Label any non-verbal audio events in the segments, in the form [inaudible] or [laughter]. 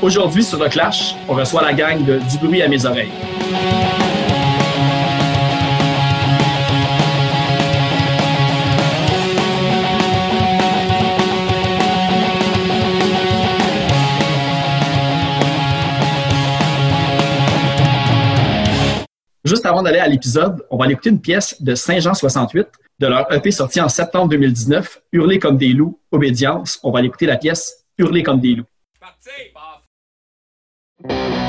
Aujourd'hui, sur le Clash, on reçoit la gang de Du bruit à mes oreilles. Juste avant d'aller à l'épisode, on va aller écouter une pièce de Saint-Jean 68 de leur EP sorti en septembre 2019, Hurler comme des loups, Obédience. On va aller écouter la pièce Hurler comme des loups. Si tu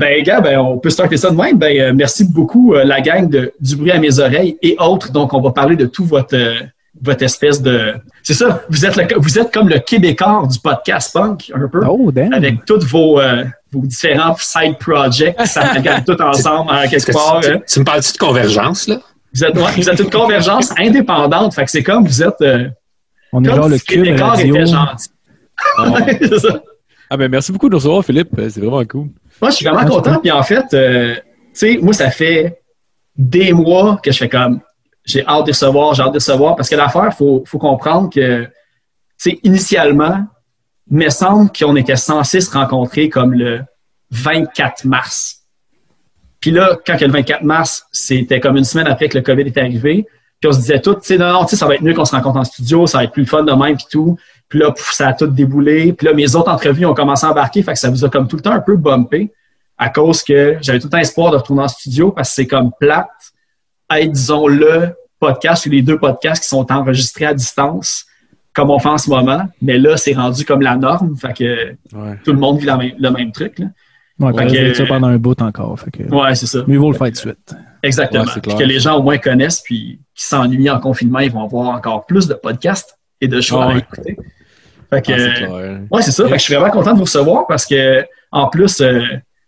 ben, gars, ben, on peut starter ça de même. Ben, euh, merci beaucoup, euh, la gang de Du bruit à mes oreilles et autres. Donc, on va parler de tout votre, euh, votre espèce de. C'est ça, vous êtes, le- vous êtes comme le Québécois du podcast punk, un peu. Oh, damn. Avec tous vos, euh, vos différents side projects, [laughs] ça regarde tout ensemble à Est-ce quelque que part. tu, hein. tu me parles-tu de convergence, là? Vous êtes, ouais, vous êtes une convergence indépendante. Fait que c'est comme vous êtes. euh, On est genre le cube Québécois radio. était gentil. [laughs] Ça. Ah ben merci beaucoup de nous recevoir, Philippe. C'est vraiment cool. Moi, je suis vraiment content. Puis en fait, euh, tu sais, moi, ça fait des mois que je fais comme j'ai hâte de recevoir, j'ai hâte de recevoir. Parce que l'affaire, il faut, faut comprendre que, tu sais, initialement, il me semble qu'on était censé se rencontrer comme le 24 mars. Puis là, quand a le 24 mars, c'était comme une semaine après que le COVID est arrivé. Puis on se disait tout, tu sais, non, non, tu sais, ça va être mieux qu'on se rencontre en studio, ça va être plus fun de même, puis tout. Puis là, pouf, ça a tout déboulé. Puis là, mes autres entrevues ont commencé à embarquer, fait que ça vous a comme tout le temps un peu bumpé à cause que j'avais tout le temps espoir de retourner en studio parce que c'est comme plate être, disons, le podcast ou les deux podcasts qui sont enregistrés à distance, comme on fait en ce moment. Mais là, c'est rendu comme la norme, fait que Ouais. tout le monde vit la même- le même truc. Là. Ouais, Fait que- ça pendant un bout encore. Fait que, Ouais, c'est ça. Mieux vaut le faire de suite. Exactement. Ouais, c'est Puis que les gens au moins connaissent, puis qui s'ennuient en confinement, ils vont avoir encore plus de podcasts et de choix Ah à écouter. Fait que, Ah, c'est clair. ouais, c'est ça. Fait que je suis vraiment content de vous recevoir parce que, en plus, euh,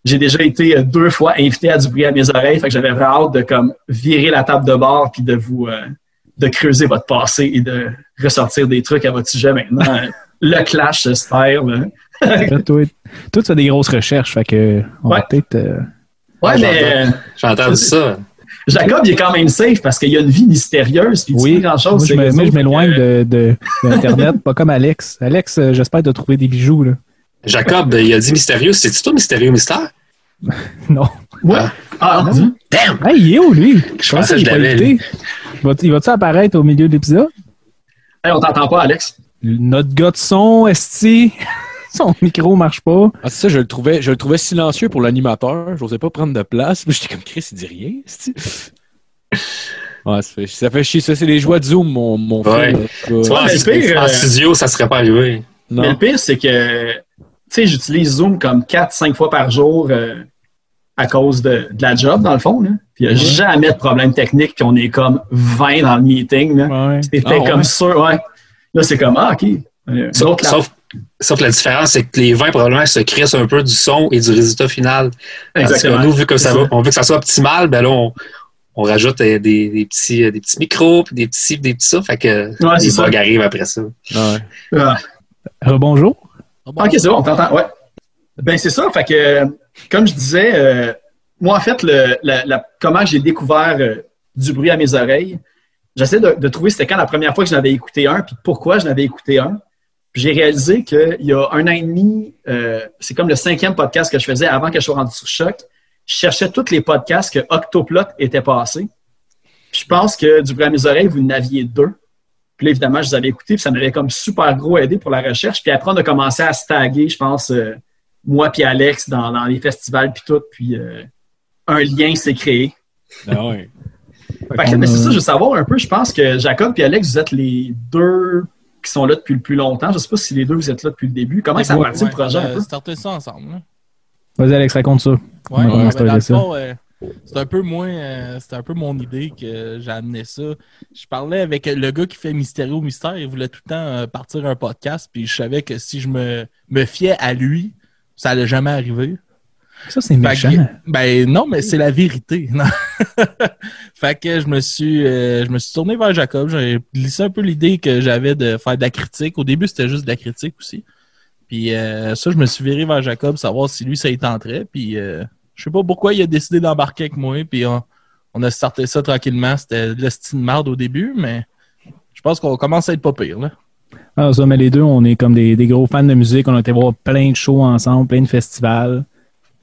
j'ai déjà été euh, deux fois invité à du bruit à mes oreilles. Fait que j'avais vraiment hâte de comme virer la table de bord puis de vous euh, de creuser votre passé et de ressortir des trucs à votre sujet maintenant. [laughs] Le clash. Là, toi, toi, tu fais des grosses recherches. Fait que, on va peut-être. euh, Ouais, Ah, mais J'ai entendu ça. Jacob, il est quand même safe parce qu'il a une vie mystérieuse. Puis Oui, pas grand-chose. moi, je moi, je m'éloigne de, de, d'Internet, pas comme Alex. Alex, euh, j'espère de trouver des bijoux. Là. Jacob, il a dit mystérieux. C'est-tu toi, mystérieux mystère? [laughs] Non. Ouais. Ah, non? Damn! Hey, il est où, lui? Je pensais que je qu'il est pas l'avais, Il va-tu apparaître au milieu de l'épisode? Hey, on t'entend pas, Alex. Notre gars de son, Esti, [laughs] [laughs] son micro marche pas. Ah, c'est ça, je le trouvais, je le trouvais silencieux pour l'animateur. J'osais pas prendre de place. Puis [laughs] J'étais comme Chris, il dit rien. [laughs] Ouais, ça fait, ça fait chier. Ça, c'est les joies de Zoom, mon, mon Ouais. frère. Tu vois, en, mais pire, en euh, studio, ça serait pas arrivé. Non. Mais le pire, c'est que, tu sais, j'utilise Zoom comme 4-5 fois par jour euh, à cause de, de la job, dans le fond. là. Puis il n'y a jamais de problème technique, puis on est comme 20 dans le meeting. là. Ouais. C'était Ah, ouais? comme sûr, ouais. Là, c'est comme, ah, OK. Euh, Sauf, sauf, sauf que la différence, c'est que les 20 probablement se crissent un peu du son et du résultat final. Parce que Exactement. nous, vu que ça va, on veut que ça soit optimal, ben là, on, on rajoute euh, des, des petits, euh, des petits micros, puis des petits, des petits ça, fait que Ouais, c'est les ça. bugs arrivent après ça. Ouais. Ah. Rebonjour. OK, c'est bon, on t'entend. Ouais. Ben, c'est ça. Fait que, euh, comme je disais, euh, moi, en fait, le, la- la- comment j'ai découvert euh, du bruit à mes oreilles, j'essaie de, de trouver c'était quand la première fois que je n'avais écouté un, puis pourquoi je n'avais écouté un. Puis j'ai réalisé qu'il y a un an et demi, euh, c'est comme le cinquième podcast que je faisais avant que je sois rendu sur Choc. Je cherchais tous les podcasts que Octoplot était passé. Puis je pense que du bruit à mes oreilles, vous en aviez deux. Puis là, évidemment, je les avais écoutés, puis ça m'avait comme super gros aidé pour la recherche. Puis après, on a commencé à se taguer, je pense, euh, moi puis Alex, dans, dans les festivals puis tout. Puis euh, un lien s'est créé. Ah que, mais c'est ça, je veux savoir un peu. Je pense que Jacob et Alex, vous êtes les deux qui sont là depuis le plus longtemps. Je sais pas si les deux, vous êtes là depuis le début. Comment ça a parti le projet On peu? a starté ça ensemble. Vas-y, Alex, raconte ça. Ouais, ouais, ben, euh, c'est un peu moins, euh, c'était un peu mon idée que j'ai amené ça. Je parlais avec le gars qui fait Mystérieux au Mystère, il voulait tout le temps euh, partir un podcast, puis je savais que si je me, me fiais à lui, ça allait jamais arriver. Ça, c'est méchant. que- ben non, mais c'est la vérité. [laughs] non. fait que je me suis euh, je me suis tourné vers Jacob. J'ai glissé un peu l'idée que j'avais de faire de la critique. Au début, c'était juste de la critique aussi. Puis euh, ça, je me suis viré vers Jacob, savoir si lui, ça y tenterait. Puis euh, je sais pas pourquoi il a décidé d'embarquer avec moi. Puis on, on a starté ça tranquillement. C'était de l'estime marde au début, mais je pense qu'on commence à être pas pire. Là. Ah, ça, mais les deux, on est comme des, des gros fans de musique. On a été voir plein de shows ensemble, plein de festivals.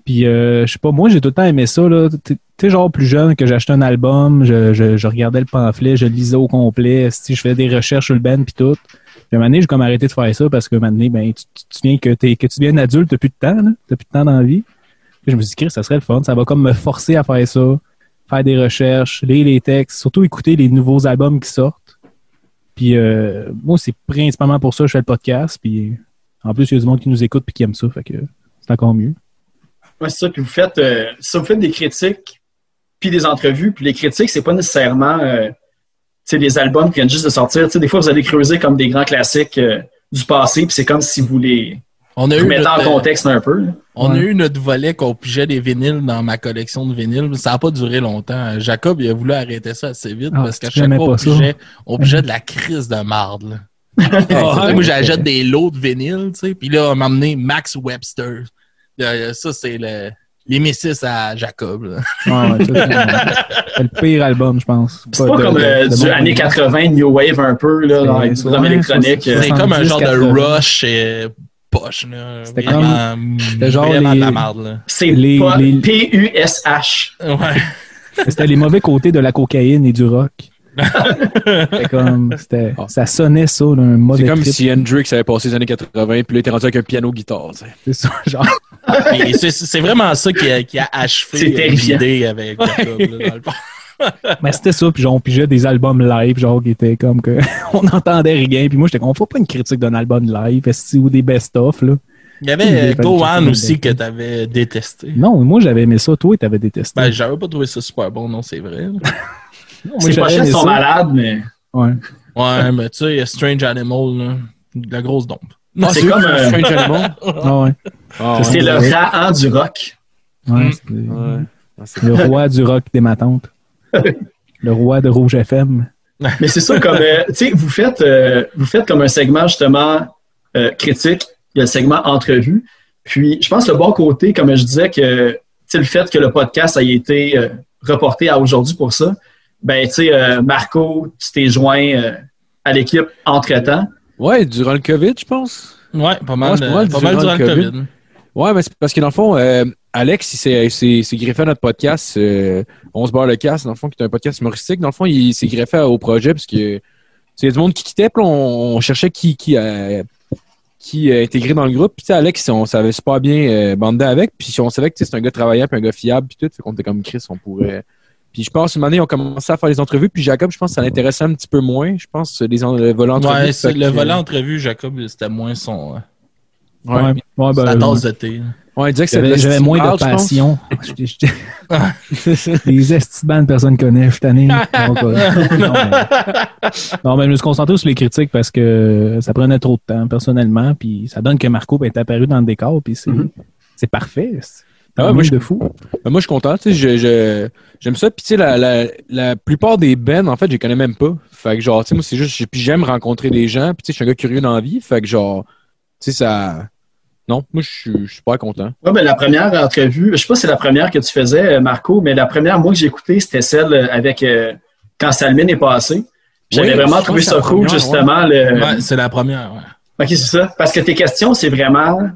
Puis, euh, je sais pas, moi, j'ai tout le temps aimé ça. Tu sais, genre plus jeune, que j'achetais un album, je, je, regardais le pamphlet, je lisais au complet, si je faisais des recherches sur le band puis tout. Puis, à un moment j'ai comme arrêté de faire ça parce que, un moment donné, ben, tu, tu, viens que, que tu deviens adulte, t'as plus de temps. T'as plus de temps dans la vie. Puis je me suis dit, ça serait le fun. Ça va comme me forcer à faire ça, faire des recherches, lire les textes, surtout écouter les nouveaux albums qui sortent. Puis euh, moi, c'est principalement pour ça que je fais le podcast. Puis en plus, il y a du monde qui nous écoute et qui aime ça. Fait que c'est encore mieux. Ouais, c'est ça. Puis vous faites, euh, ça, vous faites des critiques, puis des entrevues. Puis les critiques, c'est pas nécessairement euh, des albums qui viennent juste de sortir. Tu sais, des fois, vous allez creuser comme des grands classiques euh, du passé, puis c'est comme si vous les On a vous eu mettez en contexte un peu. là. on a eu notre volet qu'on pigeait des vinyles dans ma collection de vinyles. Ça n'a pas duré longtemps. Jacob, il a voulu arrêter ça assez vite Ah, parce qu'à chaque fois, on pigeait, on pigeait de la crise de marde. là. [laughs] Ah, Moi, j'achète des lots de vinyles, tu sais. Puis là, on m'a amené Max Webster. Ça, c'est le, l'émissis à Jacob. là. Ouais, ouais, ça, c'est- le pire album, je pense. C'est pas de- comme de- euh, de du années goût. 80, New Wave un peu, là, dans les électroniques. C'est comme un genre de 70, rush euh, poche. C'était Vraiment, c'était genre vraiment de la les- marde. Là. C'est Les- les- P-U-S-H. Ouais. C'était les mauvais côtés de la cocaïne et du rock. C'était comme, [laughs] c'était, ça sonnait ça, là, un mauvais C'est comme trip. si Hendrix avait passé les années 80 puis là, il était rendu avec un piano-guitare. C'est ça, [laughs] genre. Et c'est, c'est vraiment ça qui a, qui a achevé C'est euh, l'idée avec Jacob. là, dans le fond. [laughs] Mais c'était ça, puis genre, on pigeait des albums live, genre, qui étaient comme que, on n'entendait rien, puis moi, j'étais comme, on fait pas une critique d'un album live, ou des best-of, là. Il y avait euh, Gohan critique aussi que t'avais détesté. Non, moi, j'avais aimé ça, toi, t'avais détesté. Ben, j'avais pas trouvé ça super bon, non, c'est vrai. Non, j'avais pochettes sont malades, mais Ouais. Ouais, mais tu sais, il y a Strange Animal, là, de la grosse dompe. Ah, c'est comme euh, Strange Animal? [laughs] Ah ouais. Ah, c'est ouais. le ouais. Rahan du rock. Ouais, Mm. Le roi du rock des matantes. [laughs] le roi de Rouge FM. Mais c'est ça, comme euh, tu sais, vous faites euh, vous faites comme un segment justement euh, critique, il y a le segment entrevue. Puis je pense le bon côté, comme je disais, que tu sais, le fait que le podcast ait été euh, reporté à aujourd'hui pour ça, ben tu sais, euh, Marco, tu t'es joint euh, à l'équipe entre-temps. Ouais, durant le COVID, je pense. Ouais, pas mal, Ouais, c'est pas mal pas mal durant durant le COVID. COVID. Ouais, mais c'est parce que dans le fond, euh, Alex, il s'est- il s'est s'est greffé à notre podcast, euh, On se barre le casse, dans le fond, qui est un podcast humoristique. Dans le fond, il s'est greffé au projet parce que a du monde qui quittait, puis on, on cherchait qui qui qui intégré dans le groupe. Puis tu sais, Alex, on savait super bien euh, bander avec, puis on savait que c'est un gars travaillant, puis un gars fiable, puis tout, fait qu'on était comme Chris, on pourrait. Puis je pense une année, on commençait à faire les entrevues, puis Jacob, je pense que ça l'intéressait un petit peu moins. Je pense les en- le volet entrevue. Ouais, fait le que- volet entrevue, Jacob, c'était moins son. euh, Ouais. Ouais, ouais, ben, sa tasse de thé. Ouais, il disait que J'avais moins de passion. [laughs] Les estibands, personne connaît. Je suis tanné. Euh, [laughs] non, mais... non, mais je me suis concentré sur les critiques parce que ça prenait trop de temps, personnellement. Puis ça donne que Marco est apparu dans le décor. Puis c'est Mhm. c'est parfait. Ah ouais, moi, je- de fou. Ben, moi, je suis content. Tu sais, je, je- j'aime ça. Puis, tu sais, la, la, la plupart des bands, en fait, je les connais même pas. Fait que, genre, tu sais, moi, c'est juste, puis j'aime rencontrer des gens. Puis, tu sais, je suis un gars curieux dans la vie. Fait que, genre, tu sais, ça. Non, moi, je suis, je suis super content. Ouais, ben, la première entrevue, je sais pas si c'est la première que tu faisais, euh, Marco, mais la première, moi, que j'ai écoutée, c'était celle euh, avec euh, quand Salmine est passé. J'avais Oui, vraiment trouvé ça cool, justement. Le... Ouais, c'est la première. Ouais. OK, c'est ça. Parce que tes questions, c'est vraiment.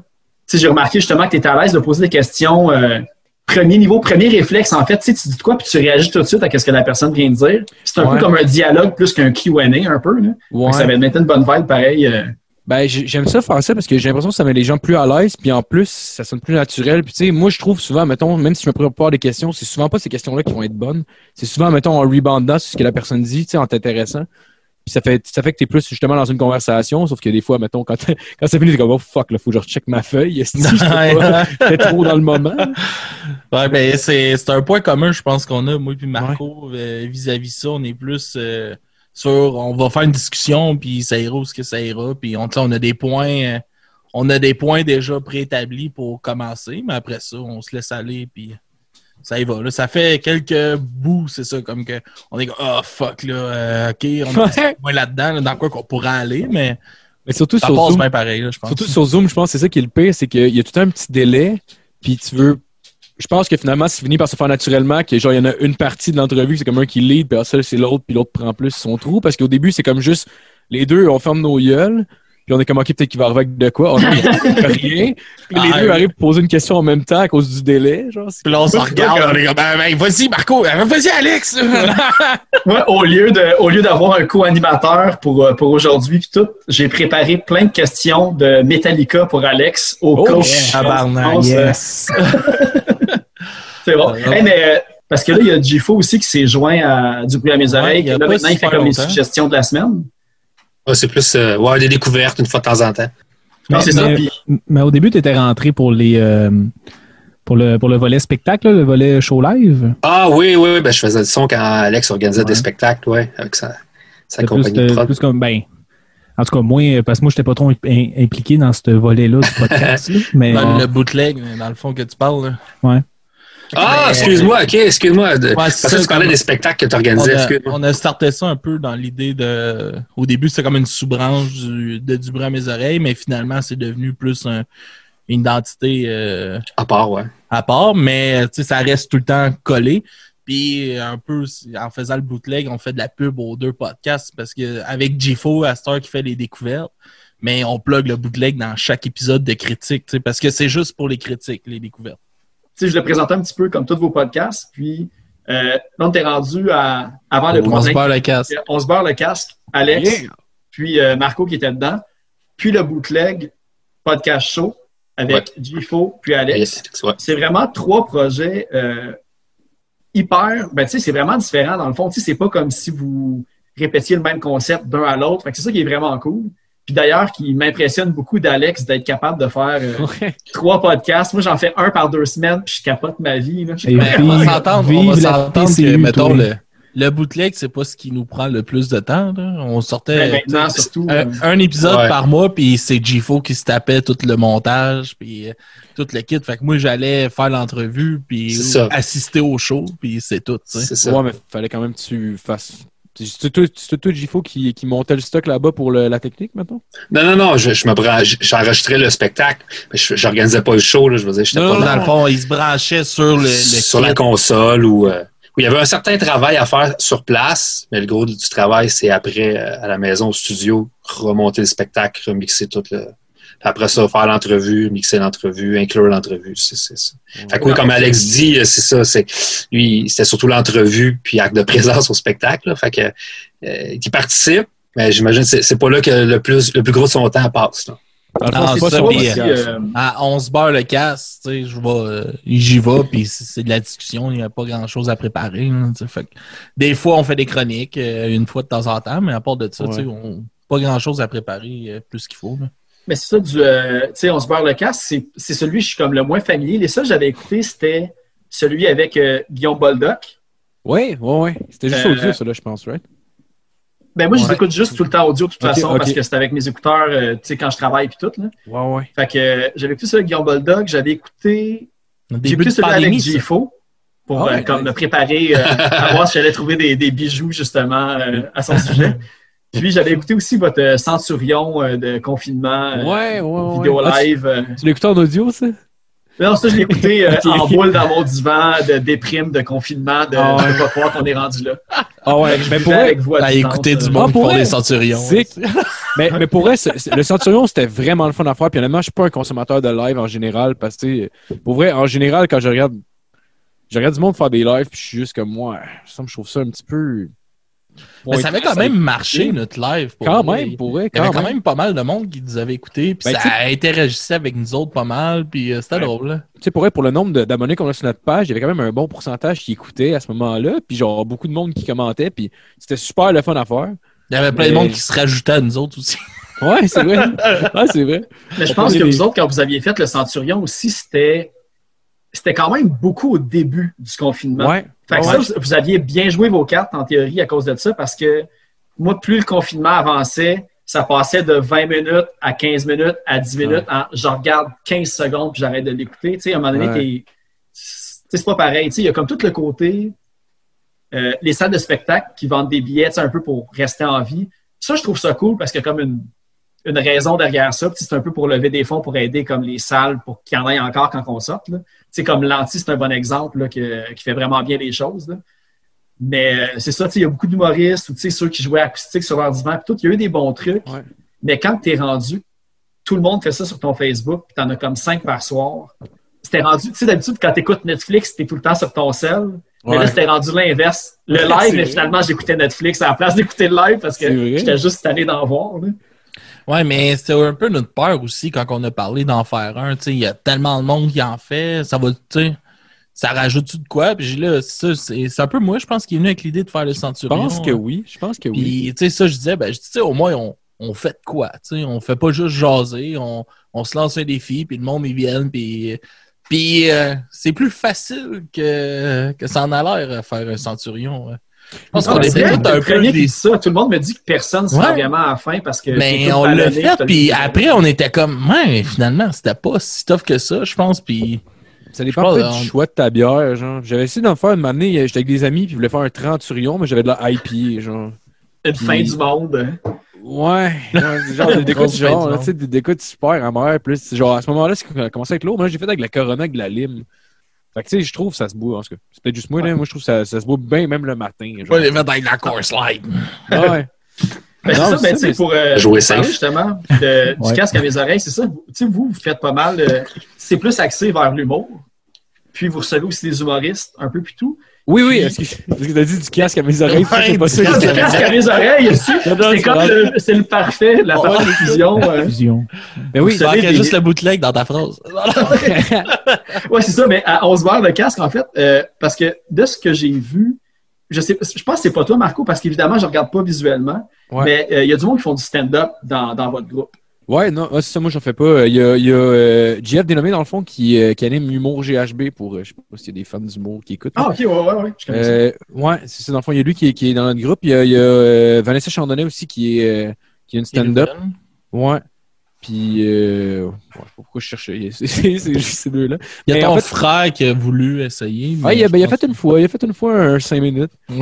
J'ai remarqué justement que tu es à l'aise de poser des questions. euh, premier niveau, premier réflexe, en fait, tu sais, tu dis de quoi, puis tu réagis tout de suite à ce que la personne vient de dire. C'est un Ouais. peu comme un dialogue plus qu'un QA, un peu. Là. Ouais. Ça va mettre une bonne vibe pareil. euh. Ben, j'ai- j'aime ça faire ça parce que j'ai l'impression que ça met les gens plus à l'aise, puis en plus, ça sonne plus naturel. Puis tu sais, moi, je trouve souvent, mettons, même si je me prépare des questions, c'est souvent pas ces questions-là qui vont être bonnes. C'est souvent, mettons, en rebandant sur ce que la personne dit, tu sais, en t'intéressant. Puis ça fait, ça fait que t'es plus justement dans une conversation, sauf que des fois, mettons, quand, [laughs] quand ça finit, t'es comme, oh fuck, là, faut que je recheck ma feuille. J'étais trop dans le moment? Ouais, ben, c'est, c'est un point commun, je pense, qu'on a, moi et Marco, euh, vis-à-vis ça. On est plus euh, sur, on va faire une discussion, puis ça ira où ce que ça ira. Puis on, tu on a des points, euh, on a des points déjà préétablis pour commencer, mais après ça, on se laisse aller, puis ça y va. Là, ça fait quelques bouts, c'est ça, comme que on est comme, oh fuck, là, euh, ok, on est [laughs] moins là-dedans, là, dans quoi qu'on pourrait aller, mais Mais surtout ça sur passe Zoom, bien pareil, là, je pense. Surtout sur Zoom, je pense que c'est ça qui est le pire, c'est qu'il y a tout un petit délai, puis tu veux. Je pense que finalement, c'est fini par se faire naturellement, que genre, il y en a une partie de l'entrevue, c'est comme un qui lead, puis ça, c'est l'autre, puis l'autre prend plus son trou, parce qu'au début, c'est comme juste les deux, on ferme nos gueules, puis on est comme, ok, peut-être qu'il va arriver avec de quoi. Y a [laughs] rien. Puis les Ah, deux arrivent pour poser une question en même temps à cause du délai, genre. Puis là, on se regarde, on est comme, ben, ben, vas-y, Marco, ben, vas-y, Alex! [laughs] Ouais, au lieu de, au lieu d'avoir un co-animateur pour, euh, pour aujourd'hui puis tout, j'ai préparé plein de questions de Metallica pour Alex au Oh, où- yeah. Euh, Yes. [laughs] C'est bon. Hey, mais, euh, parce que là, il y a Gifo aussi qui s'est joint à Du bruit à mes oreilles. là, maintenant, il fait comme les suggestions de la semaine. Ouais, c'est plus euh, ouais, des découvertes une fois de temps en temps. Non, Mais- c'est ça. mais- Puis, Mais au début, tu étais rentré pour les, euh, Pour le, pour le volet spectacle, le volet show live? Ah oui, oui, oui. Ben, je faisais du son quand Alex organisait Ouais. des spectacles, ouais, avec sa, compagnie plus, de euh, prod. plus comme, ben, en tout cas, moi, parce que moi, j'étais pas trop im- impliqué dans ce volet-là du podcast. [laughs] mais, Dans euh, le bootleg, dans le fond que tu parles. là. ouais. Ah, excuse-moi, ok, excuse-moi. Ouais, Parce que tu parlais des spectacles que tu On organisais, a, on a starté ça un peu dans l'idée de. Au début, c'était comme une sous-branche du- de Du à mes oreilles, mais finalement, c'est devenu plus un- une identité euh, À part, ouais. à part, mais tu sais, ça reste tout le temps collé. Puis un peu en faisant le bootleg, on fait de la pub aux deux podcasts parce que avec Gifo, Astor qui fait les découvertes, mais on plug le bootleg dans chaque épisode de critique, tu sais, parce que c'est juste pour les critiques, les découvertes. Sais, je le présentais un petit peu comme tous vos podcasts, puis euh, là, on t'est rendu à, avant le On se barre le casque. On se barre le casque, Alex, Yeah. puis euh, Marco qui était dedans, puis le bootleg podcast show avec Gifo, puis Alex. Yes, ouais. C'est vraiment trois projets euh, hyper. Ben, tu sais, c'est vraiment différent dans le fond. Tu sais, c'est pas comme si vous répétiez le même concept d'un à l'autre. Fait que c'est ça qui est vraiment cool. Puis d'ailleurs, qui m'impressionne beaucoup d'Alex d'être capable de faire euh, Ouais. trois podcasts. Moi, j'en fais un par deux semaines, puis je capote ma vie. Là. On va s'entendre, on va s'entendre que, mettons, le, le bootleg, c'est pas ce qui nous prend le plus de temps. là. On sortait Ben, maintenant, surtout. un, euh, un épisode Ouais. par mois, puis c'est Gifo qui se tapait tout le montage, puis euh, tout le kit. Fait que moi, j'allais faire l'entrevue, puis assister au show, puis c'est tout. tu sais. C'est ça. Ouais, mais fallait quand même que tu fasses. C'est toi, Gifo, qui, qui montait le stock là-bas pour le- la technique, maintenant? Non, non, non, je, je me branche- j'enregistrais le spectacle, mais je j'organisais pas le show, là, je veux dire, j'étais Non, pas dans le fond, il se branchait sur le, le sur kit. la console ou euh, où il y avait un certain travail à faire sur place, mais le gros du travail, c'est après, euh, à la maison, au studio, remonter le spectacle, remixer tout le. Après ça, faire l'entrevue, mixer l'entrevue, inclure l'entrevue, c'est ça. Fait que oui, comme Alex dit, euh, c'est ça, c'est lui, c'était surtout l'entrevue puis acte de présence au spectacle. là. fait que euh, il participe, mais j'imagine que c'est pas là que le plus le plus gros de son temps passe. là. Dans Ah, ça, puis, podcast. euh, À 11 beurre le casse, tu sais, je vais, euh, j'y vais, puis c'est de la discussion, il n'y a pas grand chose à préparer. tu fait que des fois, on fait des chroniques, euh, une fois de temps en temps, mais à part de ça, tu sais, on pas grand chose à préparer euh, plus qu'il faut. là. Mais c'est ça, du, euh, tu sais, on se barre le casque, c'est celui que je suis comme le moins familier. Les seuls que j'avais écouté, c'était celui avec euh, Guillaume Boldoc. Ouais, ouais, ouais. C'était juste Euh, audio, ça, là, je pense, right? Ben moi, je les écoute juste tout le temps audio de toute façon parce que c'est avec mes écouteurs, euh, tu sais, quand je travaille puis tout. Là. Ouais, ouais. Fait que euh, j'avais écouté ça avec Guillaume Boldoc, j'avais écouté, j'ai écouté celui avec. GFO pour Ah euh, ouais, comme me préparer euh, à voir si j'allais trouver des, des bijoux justement euh, à son [laughs] sujet. Puis j'avais écouté aussi votre euh, Centurion euh, de confinement, euh, Ouais, ouais, ouais. vidéo Ah, tu- live. euh. Tu l'écoutes en audio, ça? Non, ça, je l'ai écouté euh, [laughs] en boule dans mon divan de déprime, de confinement, de Ah ouais. je pas croire qu'on est rendu là. Ah ouais, Je mais pour vrai, avec vous à écouter du monde Ah, pour des centurions. Mais, mais pour vrai, le Centurion, c'était vraiment le fun à faire. Puis honnêtement, je suis pas un consommateur de live en général. Parce que, tu sais, pour vrai, en général, quand je regarde, je regarde du monde faire des lives, puis je suis juste comme moi. Ça me trouve ça un petit peu. Mais ça avait quand même marché, notre live. pour Quand vrai. même, pour vrai. Il y avait Quand quand même. même pas mal de monde qui nous avait écouté, puis Ben, ça interagissait avec nous autres pas mal, puis euh, c'était Ouais. drôle. là. Tu sais, pour vrai, pour le nombre d'abonnés qu'on a sur notre page, il y avait quand même un bon pourcentage qui écoutait à ce moment-là. Puis genre, beaucoup de monde qui commentait. Puis c'était super le fun à faire. Il y avait plein de monde qui se rajoutait à nous autres aussi. Ouais, c'est vrai. ouais, c'est vrai. Mais je pense que des- vous autres, quand vous aviez fait le Centurion aussi, c'était c'était quand même beaucoup au début du confinement. Ouais. Fait que Ouais. ça, vous- aviez bien joué vos cartes en théorie à cause de ça parce que moi, plus le confinement avançait, ça passait de 20 minutes à 15 minutes à 10 minutes. en- je regarde 15 secondes puis j'arrête de l'écouter. Tu sais, à un moment donné, Ouais. c'est pas pareil. Tu sais, il y a comme tout le côté, euh, les salles de spectacle qui vendent des billets tu sais, un peu pour rester en vie. Ça, je trouve ça cool parce qu'il y a comme une, une raison derrière ça. Puis C'est un peu pour lever des fonds pour aider comme les salles pour qu'il y en ait encore quand on sorte. comme Lanty, c'est un bon exemple là, que- qui fait vraiment bien les choses. là. Mais euh, c'est ça, il y a beaucoup d'humoristes ou ceux qui jouaient acoustique sur leur divan. Puis tout, il y a eu des bons trucs. Ouais. Mais quand tu es rendu, tout le monde fait ça sur ton Facebook, puis tu en as comme cinq par soir. C'était rendu, tu sais, d'habitude, quand tu écoutes Netflix, tu es tout le temps sur ton cell. Mais là, c'était rendu l'inverse. Le [laughs] live, mais finalement, j'écoutais Netflix à la place d'écouter le live parce que j'étais juste allé d'en voir. là. Ouais, mais c'était un peu notre peur aussi quand on a parlé d'en faire un. Il y a tellement de monde qui en fait. Ça va, tu sais, ça rajoute-tu de quoi? Puis là, ça, c'est c'est un peu moi, je pense, qui est venu avec l'idée de faire le Je centurion. pense que oui. Je pense que oui. Puis, tu sais, ça, je disais, ben, je dis, tu sais, au moins, on, on fait de quoi? Tu sais, on fait pas juste jaser, on, on se lance un défi, puis le monde, ils viennent, puis, Puis euh, c'est plus facile que, que ça en a l'air euh, faire un centurion. hein. Je pense qu'on était vrai, tous un peu des... ça. Tout le monde me dit que personne ne se Ouais. rend vraiment à la fin parce que. Mais tout on l'a fait, puis après, on était comme, ouais, finalement, c'était pas si tough que ça, je pense. Puis Ça dépend peut-être on- du choix de ta bière, genre. J'avais essayé d'en faire une année, j'étais avec des amis, puis je voulais faire un 30 surion, mais j'avais de la IPA, genre. Une fin du monde. hein. Ouais, genre, des du genre, [laughs] tu sais, des découtes super amères. Plus, genre, à ce moment-là, c'est qu'on a commencé avec l'eau. Moi, j'ai fait avec la Corona, avec de la lime. Fait que, tu sais, je trouve que ça se boit, en tout cas. C'est peut-être juste moi, là. Moi, je trouve que ça, ça se boit bien, même le matin. Genre. on les avec la course light. Ouais. Ben, c'est Non, ça, c'est ben, ça, tu sais, mais pour euh, Jouer parler safe. justement de- du Ouais. casque à mes oreilles, c'est ça. Tu sais, vous, vous faites pas mal. euh, c'est plus axé vers l'humour. Puis vous recevez aussi des humoristes, un peu puis tout. Oui, oui, parce que t'as dit du casque à mes oreilles, Ouais, c'est pas ça. du casque à mes oreilles, c'est comme le, c'est le parfait, la parfaite fusion. Fusion. Mais oui, Il manquait juste le bootleg dans ta phrase. [laughs] Ouais, c'est ça, mais à 11 heures le casque, en fait, euh, parce que de ce que j'ai vu, je sais, je pense que c'est pas toi, Marco, parce qu'évidemment, je regarde pas visuellement, Ouais. mais euh, il y a du monde qui font du stand-up dans, dans votre groupe. Ouais, non, c'est ça, moi, j'en fais pas. Il y a, il y a euh, Jeff Dénommé, dans le fond, qui, euh, qui anime Humour GHB pour, euh, je sais pas s'il y a des fans d'humour qui écoutent. Ah, ok, ouais, ouais, ouais, je connais ça. Euh, ouais, c'est ça. Dans le fond, il y a lui qui est, qui est dans notre groupe. Il y a, il y a, euh, Vanessa Chandonnet aussi qui est, euh, qui est une stand-up. Ouais. Puis, euh, ouais, je sais pas pourquoi je cherchais. C'est [laughs] c'est- c'est juste ces deux-là. Il y a Mais ton en fait- frère qui a voulu essayer. Ouais, mais il a, ben, il a fait une fois. Il a fait une fois un 5 minutes. [laughs]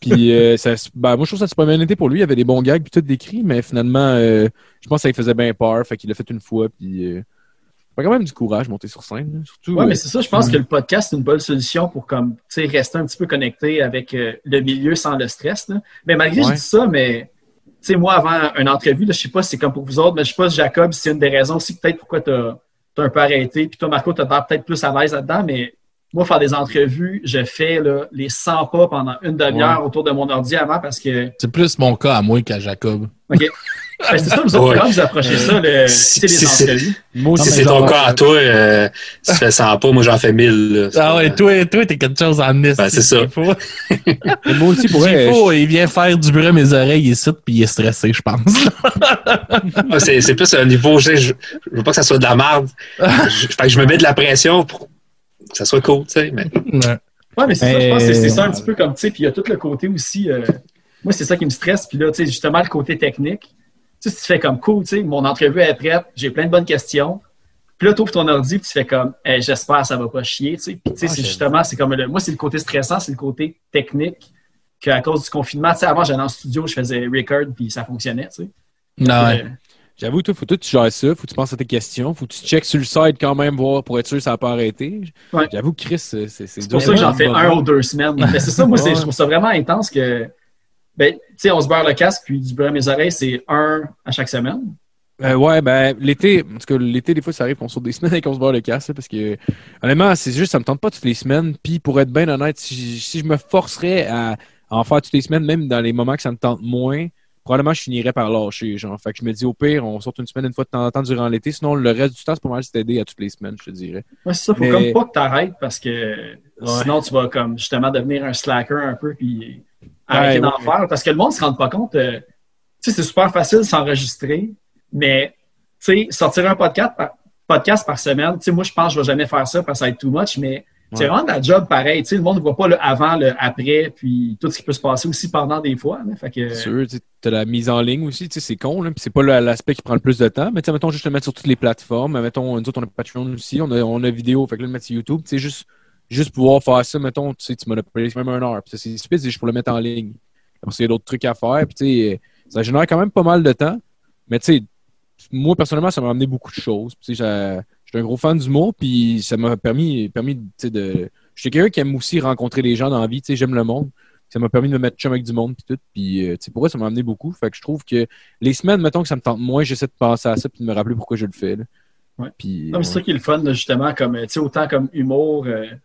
Puis, euh, ça, se- ben, moi, je trouve que ça s'est pas bien été pour lui. Il y avait des bons gags puis tout décrit, mais finalement, euh, je pense que ça lui faisait bien peur. Fait qu'il l'a fait une fois. Puis, euh, pas quand même du courage monter sur scène. là. Surtout. Ouais, euh, mais c'est ça, je pense que le podcast, c'est une bonne solution pour comme, tu sais, rester un petit peu connecté avec euh, le milieu sans le stress. là. Mais malgré que Ouais. je dis ça, mais tu sais, moi, avant une entrevue, je sais pas si c'est comme pour vous autres, mais je sais pas si Jacob, c'est une des raisons aussi peut-être pourquoi tu as, un peu arrêté. Puis toi, Marco, tu as peut-être plus à l'aise là-dedans, mais moi, faire des entrevues, je fais là, les 100 pas pendant une demi-heure autour de mon ordi avant parce que C'est plus mon cas à moi qu'à Jacob. OK. Ben, c'est ça, vous autres, Ouais. vous approchez ça, le, Si- les si- entrevues? moi aussi, c'est ton cas à toi, euh, si tu fais 100 pas, moi j'en fais 1000. là. Ah ouais, toi, toi t'es quelque chose en esti. Ben, c'est ça. [laughs] Moi aussi, pour vrai, il, faut, il vient faire du bruit à mes oreilles ici, puis il est stressé, je pense. Ah, c'est c'est plus un niveau, je, sais, je, je veux pas que ça soit de la merde. [laughs] Je, fait que je me mets de la pression pour ça soit cool, tu sais. Mais Ouais. Ouais, mais c'est ça, je pense que c'est- ça un petit peu comme, tu sais, puis il y a tout le côté aussi, euh, moi, c'est ça qui me stresse, puis là, tu sais, justement, le côté technique. Tu sais, si tu fais comme cool, tu sais, mon entrevue est prête, j'ai plein de bonnes questions. Puis là, tu ouvres ton ordi, puis tu fais comme, Eh, j'espère que ça va pas chier, tu sais. Puis, tu sais, Ah, justement, c'est comme, le, moi, c'est le côté stressant, c'est le côté technique, qu'à cause du confinement, tu sais, avant, j'allais en studio, je faisais record, puis ça fonctionnait, tu sais. Non, ouais. J'avoue, toi, faut que tu gères ça, faut que tu penses à tes questions, faut que tu checkes sur le site quand même, voir pour être sûr que ça n'a pas arrêté? Ouais. J'avoue Chris, c'est c'est C'est pour ça que j'en fais un ou deux semaines. Mais c'est ça, moi, je trouve ça vraiment intense que, ben, tu sais, on se beurre le casque, puis du beurre à mes oreilles, c'est un à chaque semaine. Euh, ouais, ben, l'été, en tout cas, l'été, des fois, ça arrive qu'on saute des semaines et qu'on se barre le là, parce que, honnêtement, c'est juste, ça me tente pas toutes les semaines. Puis, pour être bien honnête, si, si je me forcerais à en faire toutes les semaines, même dans les moments que ça me tente moins, probablement, je finirais par lâcher, genre. Fait que je me dis, au pire, on saute une semaine une fois de temps en temps durant l'été. Sinon, le reste du temps, c'est pas mal de t'aider à toutes les semaines, je te dirais. Ouais, c'est ça, faut Mais- comme pas que t'arrêtes parce que sinon tu vas comme justement devenir un slacker un peu puis arrêter Ouais, d'en faire parce que le monde se rend pas compte. euh, tu sais, c'est super facile de s'enregistrer, mais tu sais, sortir un podcast par, podcast par semaine, tu sais, moi je pense que je vais jamais faire ça parce que ça va être too much, mais c'est Ouais. vraiment de la job pareil. Tu sais, le monde ne voit pas le avant, le après, puis tout ce qui peut se passer aussi pendant des fois. là. fait que, C'est sûr, tu as la mise en ligne aussi, tu sais, c'est con, là, puis c'est pas l'aspect qui prend le plus de temps, mais tu sais, mettons juste le mettre sur toutes les plateformes, mettons, nous autres, on a Patreon aussi, on a, on a vidéo, fait que là, le mettre sur YouTube, tu sais, juste, juste pouvoir faire ça, mettons, tu sais, tu m'as payé même un heure, c'est stupide, c'est juste pour le mettre en ligne. Après, ça, il y a d'autres trucs à faire, puis tu sais, ça génère quand même pas mal de temps, mais tu sais, moi, personnellement, ça m'a amené beaucoup de choses, puis j'étais un gros fan d'humour, puis ça m'a permis, permis, de... Je suis quelqu'un qui aime aussi rencontrer les gens dans la vie, tu sais, j'aime le monde, ça m'a permis de me mettre chum avec du monde puis tout puis euh, pour moi ça m'a amené beaucoup fait que je trouve que les semaines mettons que ça me tente moins j'essaie de penser à ça puis de me rappeler pourquoi je le fais là. Ouais. puis Non, mais c'est ça qui est le fun, là, justement, comme, tu sais, autant comme humour, euh, tu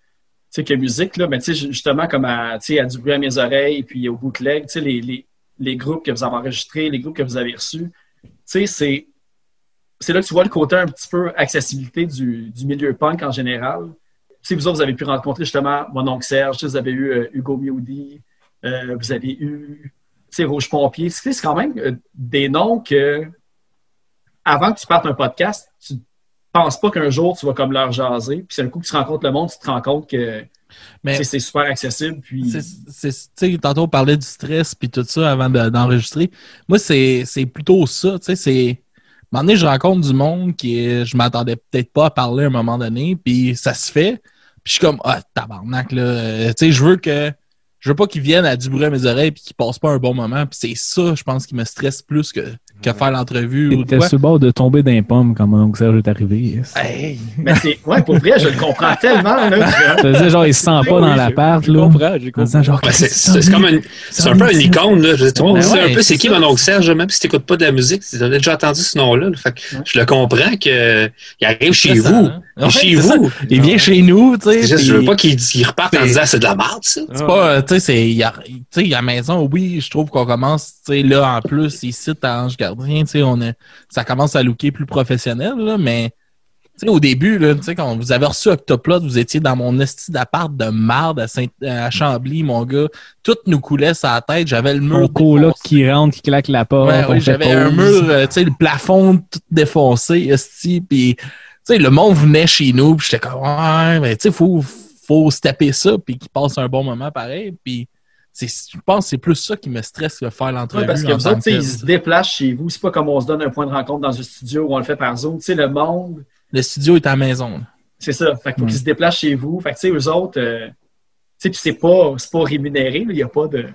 sais, que musique, là, mais tu sais, justement, comme à, tu sais, à du bruit à mes oreilles, puis au bootleg, tu sais, les, les, les groupes que vous avez enregistrés, les groupes que vous avez reçus, tu sais, c'est, c'est là que tu vois le côté un petit peu accessibilité du, du milieu punk en général. Tu sais, vous autres, vous avez pu rencontrer justement mon oncle Serge, tu sais, vous avez eu euh, Hugo Mioudi, euh, vous avez eu, tu sais, Rouge Pompier. Tu sais, c'est quand même euh, des noms que, avant que tu partes un podcast, tu pense pas qu'un jour tu vas comme leur jaser. Puis c'est un coup que tu rencontres le monde, tu te rends compte que c'est super accessible. Puis C'est- c'est- tu sais, tantôt, on parlait du stress puis tout ça avant de- d'enregistrer. Moi, c'est c'est plutôt ça. Tu sais, c'est. Un moment donné, je rencontre du monde qui je m'attendais peut-être pas à parler à un moment donné, puis ça se fait. Puis je suis comme, ah, tabarnak, là. Euh, Tu sais, je veux que. Je veux pas qu'ils viennent à du bruit à mes oreilles puis qu'ils passent pas un bon moment. Puis c'est ça, je pense, qui me stresse plus que, que faire l'entrevue ou T'étais quoi. sur le bord de tomber d'un pomme quand mon oncle Serge est arrivé. yes. Hey! Mais c'est, ouais, pour vrai, je le comprends tellement. Là, [laughs] dire, genre, il se sent pas Oui, dans je- l'appart, Je là. comprends, genre, Ben, c'est comme un, Tommy, c'est un peu une icône. Là. Je- monde Ben sait ouais, un peu c'est c'est qui mon oncle Serge, même si tu n'écoutes pas de la musique, tu as déjà entendu ce nom-là. là. Fait que Je le comprends qu'il arrive chez vous. hein? Il est chez vous. Il vient chez nous, tu sais. Je veux pas qu'il reparte en disant c'est de la merde, ça. C'est pas, tu sais, c'est, il à la maison, oui, je trouve qu'on commence, tu sais, là, en plus, ici, à Ange Gardien, tu sais, on a, ça commence à looker plus professionnel, là, mais, tu sais, au début, là, tu sais, quand vous avez reçu Octoplot, vous étiez dans mon esti d'appart de marde à, Saint, à Chambly, mon gars. Tout nous coulait sur la tête. J'avais le mur. Mon coloc qui rentre, qui claque la porte. Ouais, j'avais un mur, euh, tu sais, le plafond tout défoncé, esti, puis tu sais, le monde venait chez nous, puis j'étais comme, ouais, mais tu sais, faut, faut se taper ça, puis qu'il passe un bon moment pareil, puis je pense que c'est plus ça qui me stresse que faire l'entrevue. Ouais, parce que vous autres, ils se déplacent chez vous. C'est pas comme on se donne un point de rencontre dans un studio où on le fait par Zoom. Tu sais, le monde, Le studio est à la maison. c'est ça. Fait qu'il faut Ouais. qu'ils se déplacent chez vous. Fait que, tu sais, eux autres, euh, tu sais, puis c'est pas, pas rémunéré. Il n'y a pas de.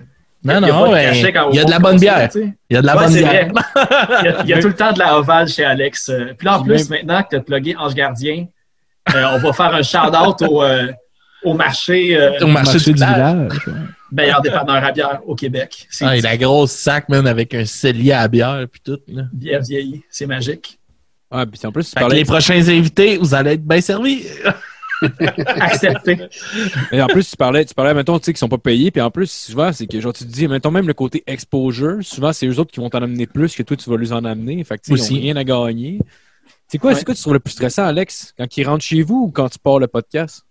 Non, il y a non, de il y a de la bonne bière. Il y a de la Ouais, bonne bière. Il y, a, il y a [laughs] tout le temps de la ovale chez Alex. Euh, Puis là, en plus, maintenant que tu as plugué Ange Gardien, euh, on va faire un shout-out au, euh, au marché euh, Au marché, Marché du du village. village. ouais. meilleur dépanneur à bière au Québec. Ah, et la grosse sac, man, avec un cellier à bière, puis tout. Là. bière vieillie. C'est magique. Ah, puis en plus, tu les prochains invités, vous allez être bien servis. [laughs] [laughs] Accepté. mais en plus, tu parlais, tu parlais, mettons, tu sais, qu'ils sont pas payés, puis en plus, souvent, c'est que, genre, tu te dis, mettons, même le côté exposure, souvent, c'est eux autres qui vont t'en amener plus que toi, tu vas les en amener. Fait que, tu sais, ils Aussi. ont rien à gagner. C'est quoi, Ouais. c'est quoi tu trouves le plus stressant, Alex? Quand ils rentrent chez vous ou quand tu pars le podcast?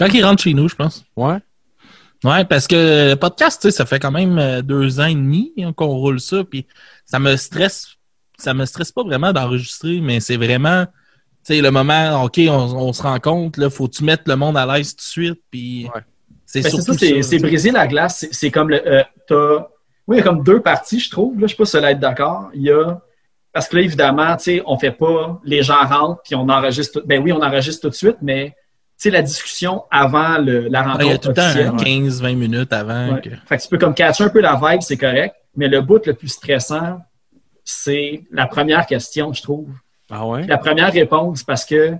Quand ils rentrent chez nous, je pense. Ouais. Ouais, parce que le podcast, tu sais, ça fait quand même euh, deux ans et demi hein, qu'on roule ça, puis ça me stresse, ça me stresse pas vraiment d'enregistrer, mais c'est vraiment, tu sais, le moment, ok, on, on se rencontre, là, faut tu mettre le monde à l'aise tout de suite, puis Ouais. c'est Ben, c'est surtout ça, c'est, ça, briser la glace. C'est, comme le. euh, t'as- oui, il y a comme deux parties, je trouve. Là, je sais pas si là être d'accord. Il y a. Parce que là, évidemment, tu sais, on fait pas. Les gens rentrent, puis on enregistre. tout- Ben oui, on enregistre tout de suite, mais sais, la discussion avant le- la Ouais, Il y a rencontre tout le temps officielle. hein, 15-20 minutes avant. Ouais. que- Fait que tu peux comme catcher un peu la vibe, c'est correct. Mais le bout le plus stressant, c'est la première question, je trouve. Ah ouais? La première réponse, parce que, tu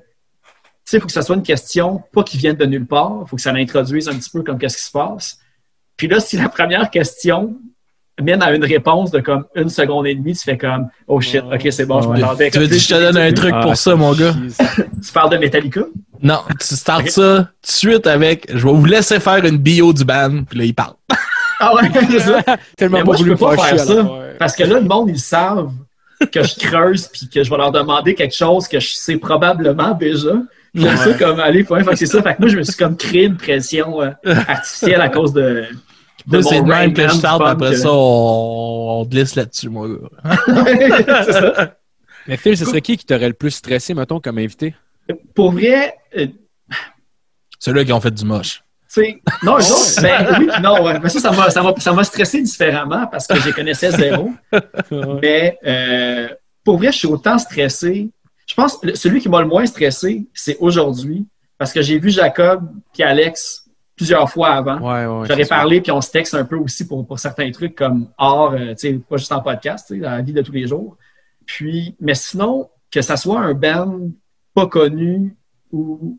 sais, il faut que ce soit une question, pas qui vienne de nulle part. Il faut que ça l'introduise un petit peu comme qu'est-ce qui se passe. Puis là, si la première question mène à une réponse de comme une seconde et demie, tu fais comme, oh shit, ok, c'est bon, je m'attendais. Tu veux dire, je te donne un truc Ah, pour ça, mon gars? [laughs] Tu parles de Metallica? Non, tu startes ça tout de suite avec, je vais vous laisser faire une bio du band, puis là, il parle. Ah ouais, [laughs] c'est ça. [laughs] Tellement Mais moi, je voulu peux pas faire ça. Parce que là, le monde, ils savent que je creuse puis que je vais leur demander quelque chose que je sais probablement déjà. J'aime ça comme aller c'est ça. Fait que moi, je me suis comme créé une pression euh, artificielle à cause de. Là, c'est de même que je funk, après ça, on, on glisse là-dessus, [laughs] c'est ça. Mais Phil, ce serait qui qui t'aurait le plus stressé, mettons, comme invité? Pour vrai, euh, Ceux-là qui ont fait du moche. non, eux autres, ben oui, non, ouais. mais ça, ça m'a, ça m'a, ça m'a stressé différemment parce que je les connaissais zéro. Mais euh, pour vrai, je suis autant stressé. Je pense que celui qui m'a le moins stressé, c'est aujourd'hui parce que j'ai vu Jacob puis Alex plusieurs fois avant. Ouais, ouais. J'aurais parlé, puis on se texte un peu aussi pour, pour certains trucs comme hors, euh, tu sais, pas juste en podcast, dans la vie de tous les jours. Puis, mais sinon, que ça soit un band pas connu ou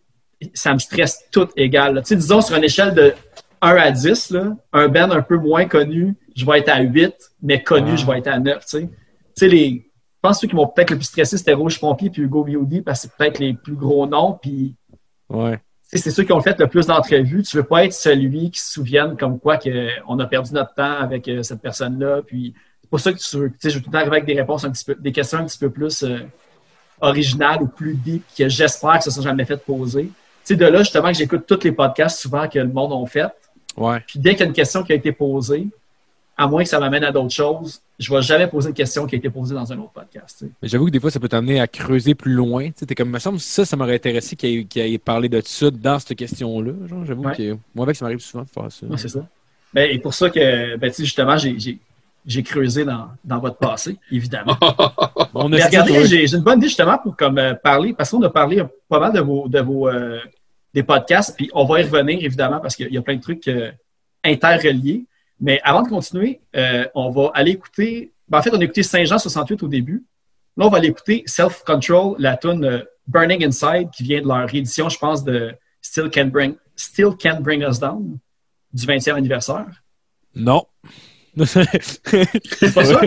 ça me stresse tout égal. là. Tu sais, disons sur une échelle de 1 à 10, là, un band un peu moins connu, je vais être à 8, mais connu, Ah. je vais être à 9, tu sais. Tu sais, les, je pense que ceux qui m'ont peut-être le plus stressé, c'était Rouge Pompier puis Hugo VOD, parce que c'est peut-être les plus gros noms, puis Ouais. C'est ceux qui ont fait le plus d'entrevues. Tu veux pas être celui qui se souvienne comme quoi que on a perdu notre temps avec euh, cette personne-là. Puis c'est pour ça que tu veux, tu sais, je veux tout le temps arriver avec des réponses un petit peu, des questions un petit peu plus euh, originales ou plus deep que j'espère que ça ne soit jamais fait poser. Tu sais, de là, justement, que j'écoute tous les podcasts souvent que le monde a fait. Ouais. Puis dès qu'il y a une question qui a été posée, à moins que ça m'amène à d'autres choses, je ne vais jamais poser une question qui a été posée dans un autre podcast. tu sais. Mais j'avoue que des fois, ça peut t'amener à creuser plus loin. Tu sais, comme, il me semble, ça, ça m'aurait intéressé qu'il ait, parlé de ça dans cette question-là. J'avoue Ouais. que moi, avec, ça m'arrive souvent de faire ça. Ouais, c'est ça. Ben, et pour ça que, ben, justement, j'ai- creusé dans, dans votre passé, évidemment. [laughs] On a Mais regardez, j'ai j'ai une bonne idée justement pour comme, euh, parler, parce qu'on a parlé pas mal de vos, de vos euh, des podcasts, puis on va y revenir évidemment parce qu'il y a plein de trucs euh, interreliés. Mais avant de continuer, euh, on va aller écouter. ben, en fait, on a écouté Saint-Jean 68 au début. Là, on va aller écouter Self Control, la tune euh, Burning Inside, qui vient de leur réédition, je pense, de Still Can Bring, Still Can Bring Us Down, du 20e anniversaire. Non. [laughs] C'est pas ça?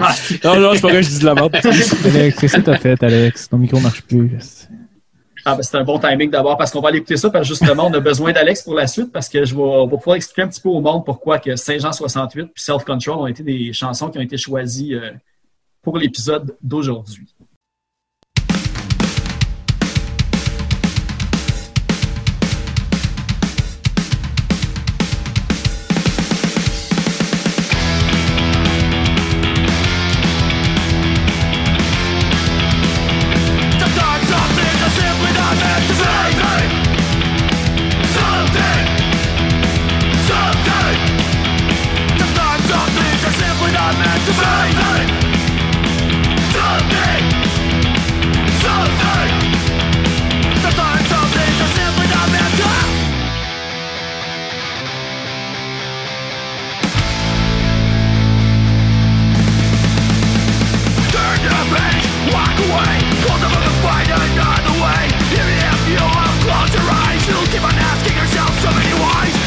Non, non, c'est pas vrai, je dis de la merde. Alex, [laughs] qu'est-ce que t'as fait, Alex? Ton micro marche plus. Ah, ben, c'est un bon timing d'abord parce qu'on va aller écouter ça parce que justement, on a besoin d'Alex pour la suite parce que je vais, on va pouvoir expliquer un petit peu au monde pourquoi que Saint-Jean 68 puis Self Control ont été des chansons qui ont été choisies euh, pour l'épisode d'aujourd'hui.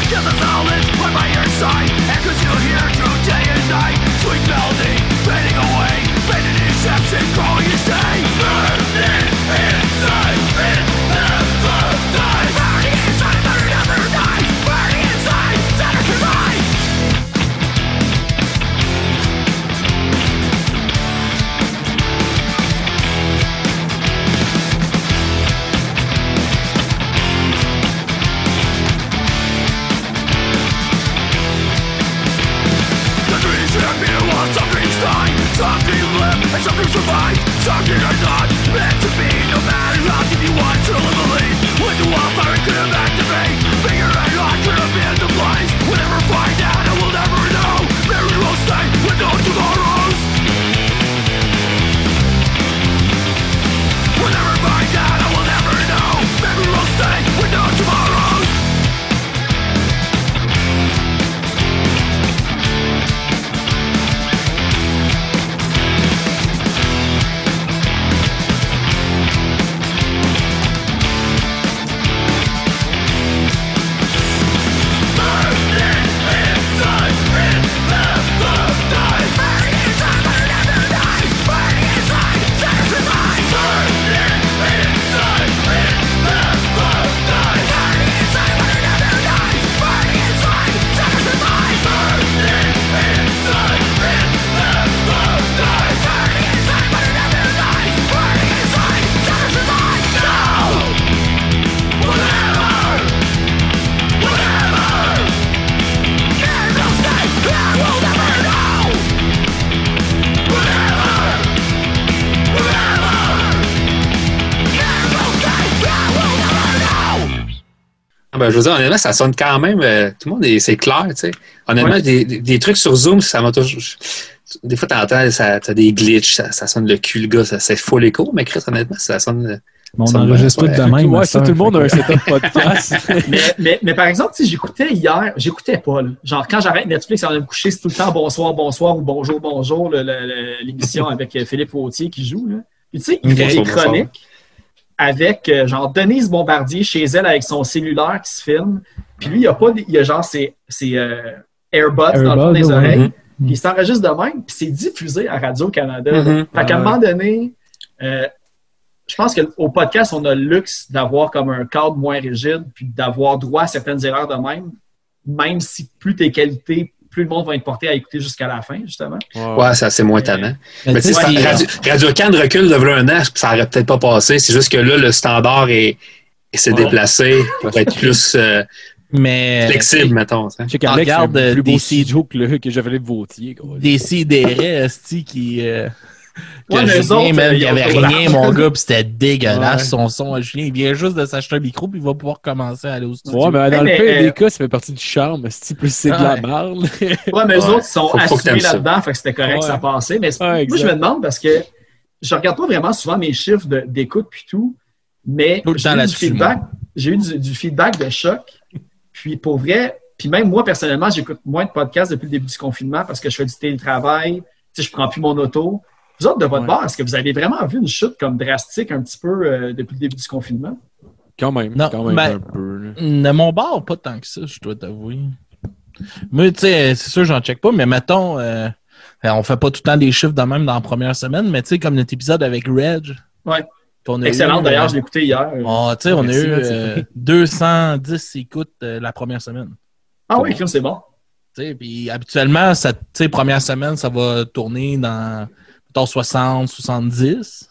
Get the silence by your side. Echoes you hear through day and night. Sweet melody. Dreams live and some dreams are not meant to be No matter how deep you want to believe wildfire could have activate Figure out how could have been the never find out je veux dire, honnêtement, ça sonne quand même. euh, tout le monde, est- c'est clair, tu sais. Honnêtement, Ouais. des, des- des trucs sur Zoom, ça m'a toujours. Des fois, t'entends, ça, t'as des glitches, ça, ça sonne le cul, le gars, ça, c'est full écho, mais Chris, honnêtement, ça sonne. euh, On Ça enregistre tout de même. Ouais, ça, tout le monde a un setup podcast. [laughs] mais, mais, mais par exemple, tu sais, j'écoutais hier, j'écoutais pas. là. Genre, quand j'arrête Netflix avant de me coucher, c'est tout le temps bonsoir, bonsoir ou bonjour, bonjour, le- le- le- l'émission avec euh, Philippe Vautier qui joue. Là. Puis tu sais, il fait des chroniques avec euh, genre Denise Bombardier chez elle avec son cellulaire qui se filme. Puis lui, il a pas, il a genre ses, ses euh, Airbuds dans le fond des oreilles. Mhm. Puis il s'enregistre de même, puis c'est diffusé à Radio-Canada. Mhm. Fait qu'à un Ouais. moment donné, euh, je pense qu'au podcast, on a le luxe d'avoir comme un cadre moins rigide, puis d'avoir droit à certaines erreurs de même, même si plus tes qualités, plus le monde va être porté à écouter jusqu'à la fin, justement. Ouais, ça, c'est moins tannant. Mais Mais tu sais, c'est- Radio, Radio Can recule de un an, ça aurait peut-être pas passé. C'est juste que là, le standard est, est s'est Ouais. déplacé pour être plus, euh, Mais. Flexible, mettons. regarde, un plus euh, beau des studio que, le, que Jean-Philippe Vautier. quoi. Des sidérés, qui. Euh, que Ouais, Julien, euh, il y ils ont avait rien, mon [laughs] gars, pis c'était dégueulasse, Ouais. son son. Julien, il vient juste de s'acheter un micro, puis il va pouvoir commencer à aller au studio. Ouais, mais dans Mais, le pire euh, des cas, ça fait partie du charme. Si plus c'est de la merde. [laughs] Ouais, mais eux Ouais. autres, ils sont assumés là-dedans, fait que c'était correct, Ouais. ça passait. Mais moi, exact. je me demande parce que je regarde pas vraiment souvent mes chiffres de- d'écoute puis tout, mais j'ai eu, du feedback, j'ai eu du, du feedback de choc. Puis pour vrai, puis même moi, personnellement, j'écoute moins de podcasts depuis le début du confinement parce que je fais du télétravail, tu sais, je prends plus mon auto. Vous autres, de votre Ouais. part, est-ce que vous avez vraiment vu une chute comme drastique un petit peu euh, depuis le début du confinement? Quand même, Non, quand même ben- un peu. De mon bord, pas tant que ça, je dois t'avouer. Moi, tu sais, c'est sûr, j'en check pas, mais mettons, euh, on fait pas tout le temps des chiffres de même dans la première semaine, mais tu sais, comme notre épisode avec Reg. Ouais. Excellent, eu, d'ailleurs, euh, je l'ai écouté hier. oh, tu sais, on a eu man, c'est euh, vrai. 210 écoutes euh, la première semaine. Ah oui, c'est bon. Tu sais, Puis habituellement, sais, première semaine, ça va tourner dans mettons, 60, 70.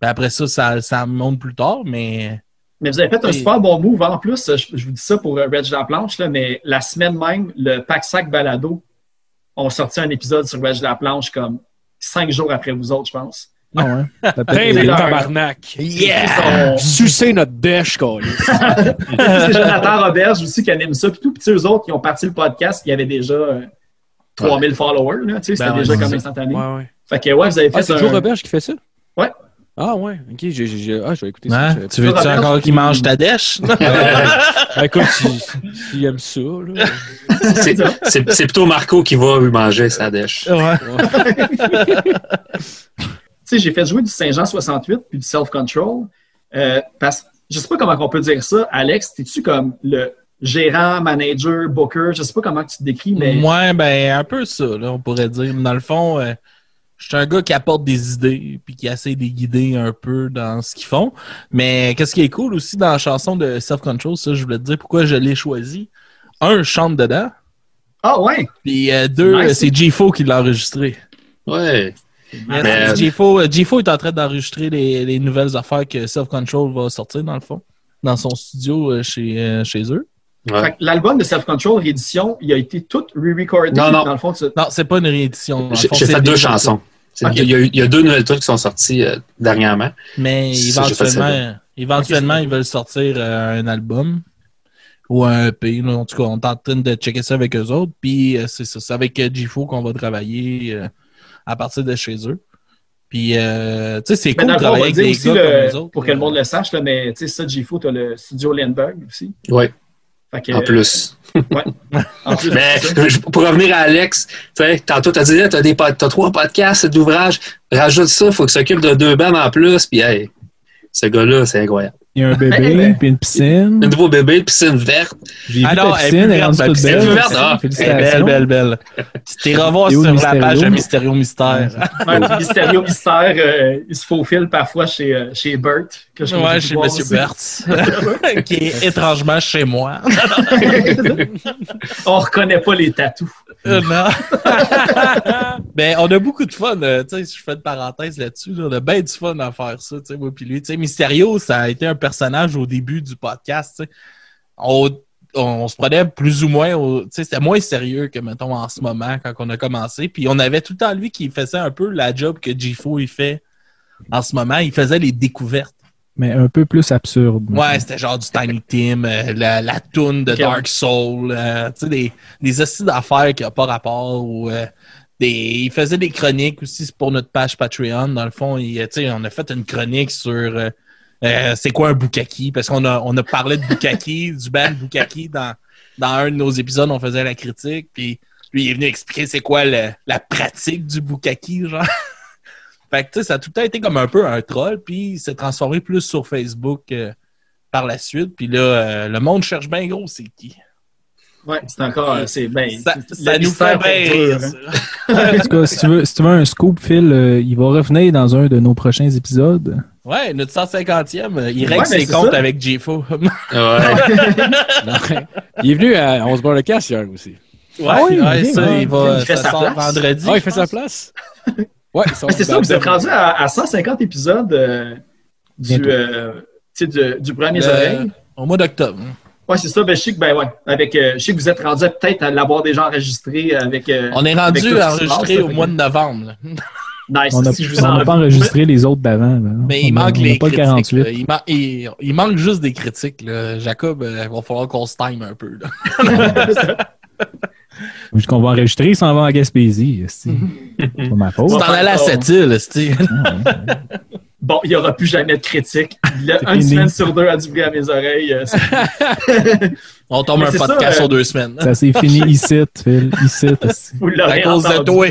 Puis après ça, ça, ça monte plus tard, mais Mais vous avez fait un Et- super bon move. En plus, je, je vous dis ça pour euh, Reg Laplanche, là, mais la semaine même, le Pack Sac Balado ont sorti un épisode sur Reg Laplanche comme cinq jours après vous autres, je pense. Ah ouais. [laughs] Ça peut Hey, mais leur- tabarnak! Yeah! Sucer notre dèche, quoi. [laughs] C'est Jonathan Roberge aussi qui anime ça. Puis tout, puis tu sais, eux autres qui ont parti le podcast, il y avait déjà euh, 3000 followers. là, tu sais, C'était Ben ouais, déjà comme instantané. Ouais, ouais. Fait que ouais, vous avez fait Ah, c'est un- Roberge qui fait ça? Ouais. Ah, ouais. Ok, j'ai, j'ai- j'ai- ah, je vais écouter ça. hein, tu veux-tu encore qu'il mange ta dèche? [laughs] pas. Écoute, s'il si, aime ça, là. C'est- C'est c'est plutôt Marco qui va lui manger sa dèche. ouais. tu sais, j'ai fait jouer du Saint-Jean 68 puis du Self-Control. Euh, parce je sais pas comment on peut dire ça. Alex, t'es-tu comme le gérant, manager, booker? Je sais pas comment tu te décris, mais. Ouais, ben, un peu ça, là, on pourrait dire. Dans le fond, euh, je suis un gars qui apporte des idées puis qui essaie de les guider un peu dans ce qu'ils font. Mais qu'est-ce qui est cool aussi dans la chanson de Self Control, ça, je voulais te dire pourquoi je l'ai choisi. Un, je chante dedans. Ah ouais! Puis euh, deux, Nice. euh, c'est G-Fo qui l'a enregistré. Ouais. Mais- G-Fo, euh, G-Fo est en train d'enregistrer les, les nouvelles affaires que Self Control va sortir, dans le fond, dans son studio euh, chez, euh, chez eux. Ouais. L'album de Self-Control réédition, il a été tout re-recordé. Non, non. Dans le fond, tu- Non, c'est pas une réédition. J'ai fait deux chansons. Il, y a, eu- il y a deux nouvelles trucs qui sont sortis euh, dernièrement. Mais éventuellement, éventuellement Ok, c'est ils veulent sortir euh, un album ou un EP. là. En tout cas, on est en train de checker ça avec eux autres. Puis euh, c'est ça. C'est avec euh, G-Fo qu'on va travailler euh, à partir de chez eux. Puis, euh, tu sais, c'est cool de travailler va avec des aussi, gars le- comme eux autres. pour que le monde le sache, là, mais tu sais, ça, G-Fo, tu as le studio Lindbergh aussi. Oui, que, en plus. en [laughs] plus Mais pour revenir à Alex, tu sais, tantôt tu as dit, tu as, trois podcasts d'ouvrages, rajoute ça, il faut qu'il s'occupe de deux bandes en plus, puis hey, ce gars-là, c'est incroyable. Il y a un bébé, puis une piscine. Un nouveau bébé, une verte. J'ai vu Ah non, ta piscine, plus elle est rendue toute piscine. belle. Verte, ah. Félicitations. Belle, belle, belle. Tu t'es revoir sur la page de Mysterio Mystère. [laughs] Mysterio Mystère, euh, il se faufile parfois chez, euh, chez Bert. Que je Ouais, chez Monsieur. Bert, [laughs] qui est [laughs] étrangement chez moi. On reconnaît pas les tatous. Euh, non. ben, on a beaucoup de fun. euh, tu sais, si je fais une parenthèse là-dessus, là, on a bien du fun à faire ça, tu sais, moi puis lui. Tu sais, Mysterio, ça a été un personnage au début du podcast. On, on se prenait plus ou moins, au- c'était moins sérieux que, mettons, en ce moment, quand on a commencé. Puis on avait tout le temps lui qui faisait un peu la job que G-Fo, il fait en ce moment. Il faisait les découvertes. Mais un peu plus absurde. Ouais, c'était genre du Tiny Tim, euh, la, la toune de. Dark Soul, euh, tu sais, des, des hosties d'affaires qui n'ont pas rapport. Ou, euh, des, il faisait des chroniques aussi pour notre page Patreon. Dans le fond, il, tu sais, on a fait une chronique sur euh, c'est quoi un Bukaki, parce qu'on a, on a parlé de Bukaki, [laughs] du band Bukaki dans, dans un de nos épisodes, on faisait la critique, puis lui il est venu expliquer c'est quoi le- la pratique du Bukaki, genre. [laughs] Fait que, tu sais, ça a tout le temps été comme un peu un troll, puis il s'est transformé plus sur Facebook euh, par la suite. Puis là, euh, le monde cherche bien gros, c'est qui? Ouais, c'est encore. C'est ben, Ça, ça nous fait bien hein. En tout cas, si tu veux, si tu veux un scoop, Phil, euh, il va revenir dans un de nos prochains épisodes. Ouais, notre 150e, euh, il Ouais, règle ses comptes ça. avec J-Fo. [laughs] ouais, [laughs] Ouais. Il est venu à On se barre le casse hier aussi. Ah oui, ouais, ça, ouais. il va. Il fait ça sa sort place. vendredi. Ah, il fait sa place? [laughs] Ouais, c'est ça, vous êtes rendu à, à 150 épisodes euh, du, euh, du, du premier Le-. Au mois d'octobre. Ouais, c'est ça. Ben, je sais que, ben, ouais, avec, euh, je sais que vous êtes rendu peut-être à l'avoir déjà enregistré avec. euh, On est rendu enregistré passe, au mois de novembre. Nice. On n'a si je vous on en- n'a pas enregistré les autres d'avant. Mais On il manque a les pas le critiques. 48. là. Il, man- il- il manque juste des critiques. là. Jacob, euh, il va falloir qu'on se time un peu. [laughs] qu'on va enregistrer, il s'en va en Gaspésie. C'est [laughs] pas ma faute. Tu t'en allais à cette île. Bon, il n'y aura plus jamais de critique. Le- C'est une fini. semaine sur deux a du bruit à mes oreilles. euh, [laughs] On tombe Mais un podcast ça, euh, sur deux semaines. Ça s'est fini ici, Phil. Ici. À cause de toi.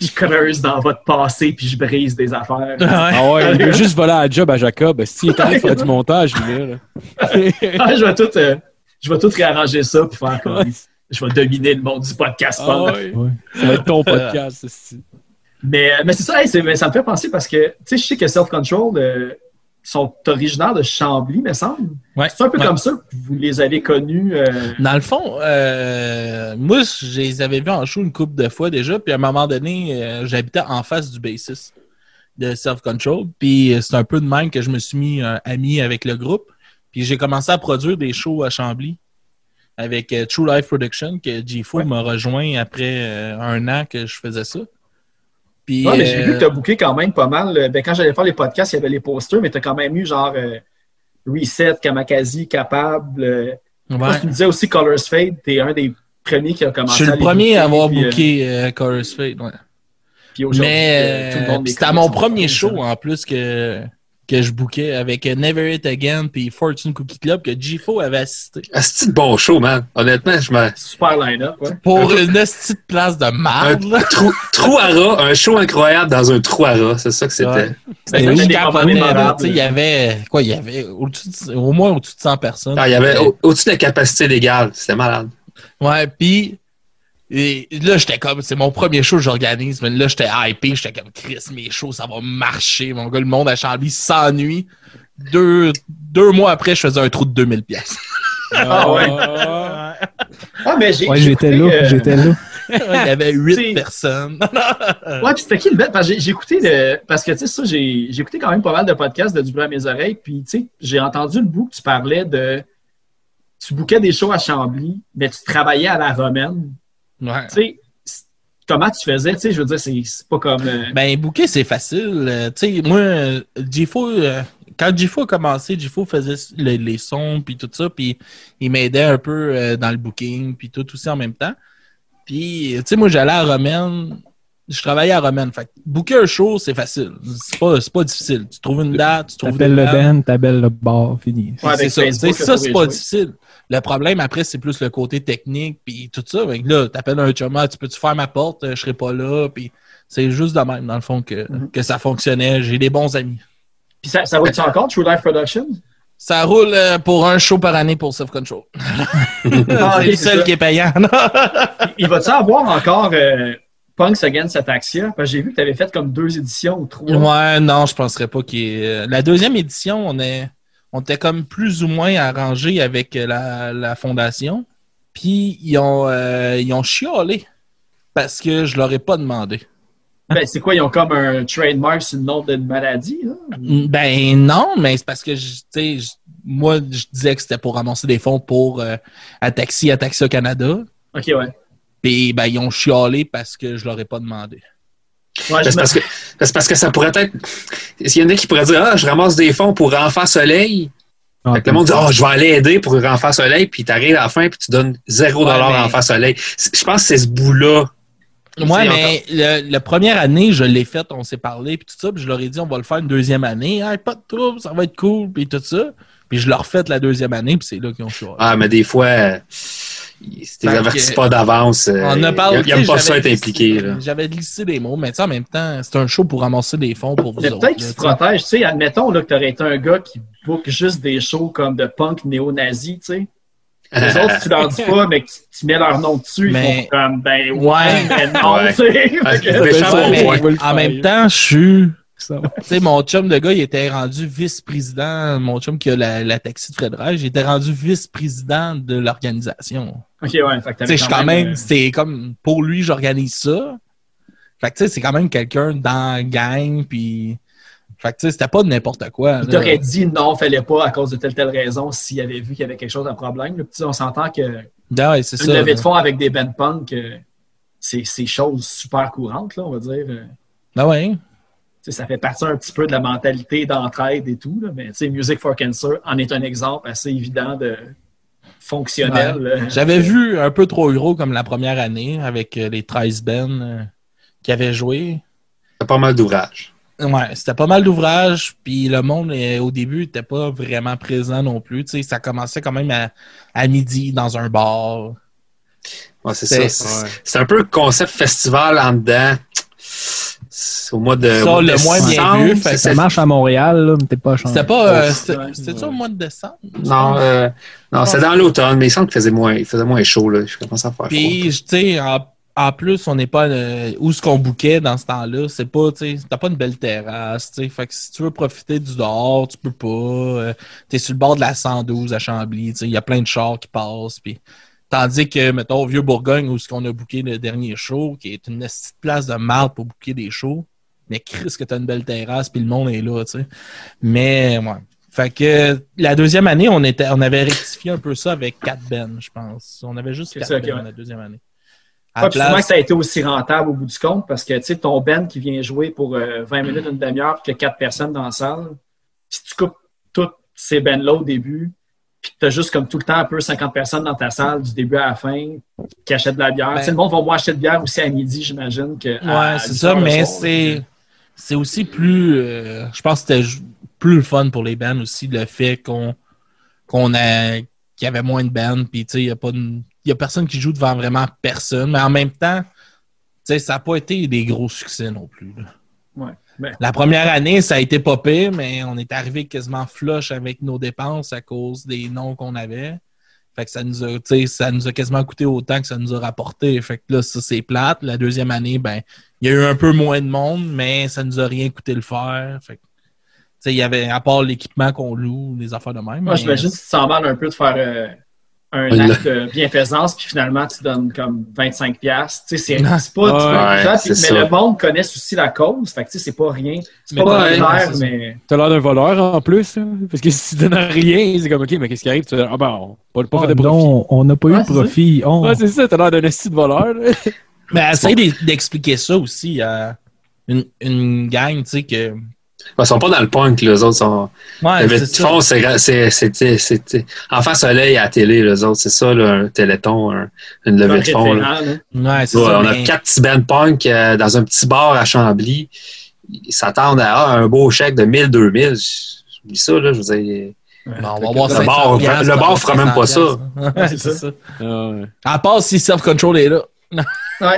Je creuse dans votre passé puis je brise des affaires. Ah ouais, il veut [laughs] juste voler à job à Jacob. S'il est allé faire du montage, lui, là. [laughs] Ah, je vais tout, euh, je vais tout réarranger ça puis faire comme. Je vais dominer le monde du podcast. Ah punk. ouais. Ouais. Ça va être ton podcast, esti. Mais, mais c'est ça, hey, c'est- mais ça me fait penser parce que, tu sais, je sais que Self Control euh, sont originaires de Chambly, me semble. Ouais. C'est un peu Ouais. comme ça que vous les avez connus. euh, Dans le fond, euh, moi, je les avais vus en show une couple de fois déjà, puis à un moment donné, euh, j'habitais en face du bassiste de Self Control, puis c'est un peu de même que je me suis mis ami avec le groupe, puis j'ai commencé à produire des shows à Chambly avec True Life Production, que G-Fo Ouais. m'a rejoint après un an que je faisais ça. Puis, Ouais, mais j'ai euh, vu que tu as booké quand même pas mal. euh, Ben, quand j'allais faire les podcasts, il y avait les posters, mais tu as quand même eu genre euh, Reset, Kamakazi, Capable. euh, je ouais. tu me disais aussi Colors Fade, tu es un des premiers qui a je commencé suis à le premier à avoir puis, booké euh, Chorus Fate. ouais. puis aujourd'hui, Mais c'était à mon premier show en plus que, que je bookais avec Never It Again puis Fortune Cookie Club que G-Fo avait assisté. Ah, c'est de bon show, man. Honnêtement, je me. Super line-up, ouais. Pour une petite place de Un marde, là. trou, trou à ras, un show incroyable dans un trou à ras, c'est ça que c'était. Ouais. Ben, sais, Il y avait, quoi, il y avait au moins au-dessus de 100 personnes. Ah, il y avait au- au-dessus de la capacité légale, c'était malade. Ouais, puis et là, j'étais comme, c'est mon premier show que j'organise, mais là, j'étais hypé, j'étais comme, Chris, mes shows, ça va marcher, mon gars, le monde à Chambly s'ennuie. Deux, deux mois après, je faisais un trou de 2000 pièces. Ah ouais. Ah. Ah, mais j'ai. Ouais, j'étais là. euh, J'étais là. [laughs] Il y avait huit personnes. Ouais, puis c'était qui le bête? Parce que j'ai écouté le. Parce que, tu sais, ça, j'ai j'ai écouté quand même pas mal de podcasts de Du bruit à mes oreilles. Puis, tu sais, j'ai entendu le bout que tu parlais de. Tu bouquais des shows à Chambly, mais tu travaillais à la romaine. Ouais. Tu sais, c- comment tu faisais? Tu sais, je veux dire, c'est pas comme. euh, Ben, booker, c'est facile. Euh, tu sais, moi, euh, euh, quand G-Fo a commencé, G-Fo faisait le- les sons, puis tout ça, puis il m'aidait un peu euh, dans le booking, puis tout aussi en même temps. Puis, tu sais, moi, j'allais à Romaine, je travaillais à Romaine. Fait que booker un show, c'est facile. C'est pas, c'est pas difficile. Tu trouves une date, tu trouves T'appelles des le dates. band, t'appelles le bar, fini. Ouais, c'est ça. Ça, c'est pas difficile. Le problème, après, c'est plus le côté technique, puis tout ça. Que là, t'appelles un chum, Ah, tu peux-tu faire ma porte? Euh, Je serai pas là. Puis c'est juste de même, dans le fond, que, Mhm. que ça fonctionnait. J'ai des bons amis. Puis ça, ça roule-tu encore, True Life Production? Ça roule euh, pour un show par année pour Self Control. [laughs] Ah, c'est le seul ça. qui est payant. [laughs] Il va-tu avoir encore euh, Punks Against Ataxia? Parce que j'ai vu que tu avais fait comme deux éditions ou trois. ouais, non, je penserais pas qu'il ait- La deuxième édition, on est. On était comme plus ou moins arrangé avec la, la fondation. Puis ils ont, euh, ils ont chialé parce que je leur ai pas demandé. Ben, c'est quoi, ils ont comme un trademark sur le nom d'une maladie, là? Ben non, mais c'est parce que je- moi, je disais que c'était pour ramasser des fonds pour euh, Ataxi, Ataxia Canada. Ok, ouais. Puis ben, ils ont chialé parce que je leur ai pas demandé. Ouais, Ben, C'est me- parce, que, c'est parce que ça pourrait être. Il y en a qui pourraient dire Ah, je ramasse des fonds pour Enfant Soleil. Ah, Fait que le monde dit Oh, je vais aller aider pour Enfant Soleil, puis t'arrives à la fin, puis tu donnes 0 Ouais, mais- à Enfant Soleil. Je pense que c'est ce bout-là. Ouais, C'est mais le- la première année, je l'ai fait, on s'est parlé, puis tout ça, puis je leur ai dit, on va le faire une deuxième année. Hey, pas de trouble, ça va être cool, puis tout ça. Puis je leur fait la deuxième année, puis c'est là qu'ils ont chialé. Ah, mais des fois, euh, ils Fait ne que- avertissent pas d'avance. euh, On a parlé. Ils n'aiment pas ça être impliqué. J'avais glissé des mots, mais tu sais, en même temps, c'est un show pour ramasser des fonds pour vous autres. peut-être qu'ils là, se tu sais. protègent. Tu sais, admettons là, que tu aurais été un gars qui book juste des shows comme de punk néo-nazi, tu sais. Les autres, tu leur dis pas, mais que tu, tu mets leur nom dessus, Mais- ils font comme, ben ouais, mais non, tu sais. En même temps, je suis. Ça. Tu sais, mon chum de gars, il était rendu vice-président. Mon chum qui a la, la taxi de Fred Reich, il était rendu vice-président de l'organisation. Ok, ouais. Fait que je suis quand même, euh, c'est comme, pour lui, j'organise ça. Fait que, tu sais, c'est quand même quelqu'un dans la gang, puis... Fait que, tu sais, c'était pas de n'importe quoi. Il t'aurait dit non, fallait pas à cause de telle telle raison s'il avait vu qu'il y avait quelque chose de problème. là. Puis, on s'entend que Ah ouais, c'est une ça. levée de fonds avec des band punk, euh, c'est c'est chose super courante, là, on va dire. Euh, Ah sais, ça fait partie un petit peu de la mentalité d'entraide et tout. Là, mais tu sais, Music for Cancer en est un exemple assez évident de fonctionnel. J'avais vu un peu trop gros comme la première année avec euh, les 13 Ben euh, qui avaient joué. C'est pas mal d'ouvrages. Ouais, c'était pas mal d'ouvrages, puis le monde au début n'était pas vraiment présent non plus. Tu sais, ça commençait quand même à, à midi dans un bar. Ouais, c'est ça. C'est c'est un peu le concept festival en dedans. Au mois de. Ça, au mois de le bien vu, fait que Ça marche à Montréal, là, mais t'es pas changé. C'était pas. euh, Ouais. c'était c'était ça au mois de décembre? Non, euh, non c'est dans l'automne, mais il semble qu'il faisait moins, il faisait moins chaud. Là. Je commence à faire Puis, tu sais, en, en plus, on n'est pas euh, où ce qu'on bouquait dans ce temps-là. C'est pas, tu sais, t'as pas une belle terrasse, tu sais. Fait que si tu veux profiter du dehors, tu peux pas. Euh, T'es sur le bord de la 112 à Chambly, tu sais. Il y a plein de chars qui passent. Puis, tandis que, mettons, au Vieux-Bourgogne, où ce qu'on a booké le dernier show, qui est une petite place de marde pour booker des shows, mais Chris, que t'as une belle terrasse, puis le monde est là, tu sais. Mais, ouais. Fait que la deuxième année, on était, on avait rectifié un peu ça avec 4 Ben, je pense. On avait juste C'est 4 ça, Ben ok, ouais. la deuxième année. Place- que ça a été aussi rentable au bout du compte parce que tu sais, ton band qui vient jouer pour euh, 20 minutes, une demi-heure, puis qu'il y a quatre personnes dans la salle, si tu coupes toutes ces bands-là au début, puis que tu as juste comme tout le temps un peu 50 personnes dans ta salle du début à la fin qui achètent de la bière. Ben- Tu sais, le monde va moins acheter de bière aussi à midi, j'imagine. que Ouais, c'est 10 ça, mais c'est c'est aussi plus euh, je pense que c'était plus le fun pour les bands aussi le fait qu'on qu'on a qu'il y avait moins de bands puis tu sais il y a pas de- il y a personne qui joue devant vraiment personne mais en même temps tu sais ça n'a pas été des gros succès non plus là. Ouais. Ben, La première année, ça a été pire, mais on est arrivé quasiment flush avec nos dépenses à cause des noms qu'on avait. Fait que ça nous a, tu sais, ça nous a quasiment coûté autant que ça nous a rapporté. Fait que là, ça, c'est plate. La deuxième année, ben, il y a eu un peu moins de monde, mais ça nous a rien coûté le faire. Fait que, tu sais, il y avait, à part l'équipement qu'on loue, des affaires de même. Moi, j'imagine que tu t'en mal un peu de faire euh, un acte de bienfaisance, puis finalement, tu donnes comme 25$. piastres. Tu sais, c'est Ouais. pas. tu Ouais, mais ça. le monde connaisse aussi la cause. Fait que tu sais, c'est pas rien. C'est Mais pas ça. mais. T'as l'air d'un voleur en plus, hein? parce que si tu donnes rien, c'est comme ok, mais qu'est-ce qui arrive? Tu dis, ah ben, on pas, pas Ah, fait de profit. non, on n'a pas eu de profit. On- Ouais, c'est ça, t'as l'air d'un esti de voleur. Mais essaye d'e- d'expliquer ça aussi à une, une gang, tu sais, que. Ils sont pas dans le punk, les autres sont. Ouais, le ça. fond, c'est, Enfant Soleil à la télé, les autres, c'est ça, là, un téléthon, un- une levée de fond. là. là. Ouais, Ouais, ça. on mais- a quatre petits bands punk euh, dans un petit bar à Chambly. Ils s'attendent à ah, un beau chèque de 1000, 2000. Je dis ça, là, je veux dire. Bon, on va voir Le 500 bar- piastres, le bar va fera même pas 500 Ouais, piastres. [laughs] c'est ça. ça. Ouais. À part si Self-Control est là. Ouais.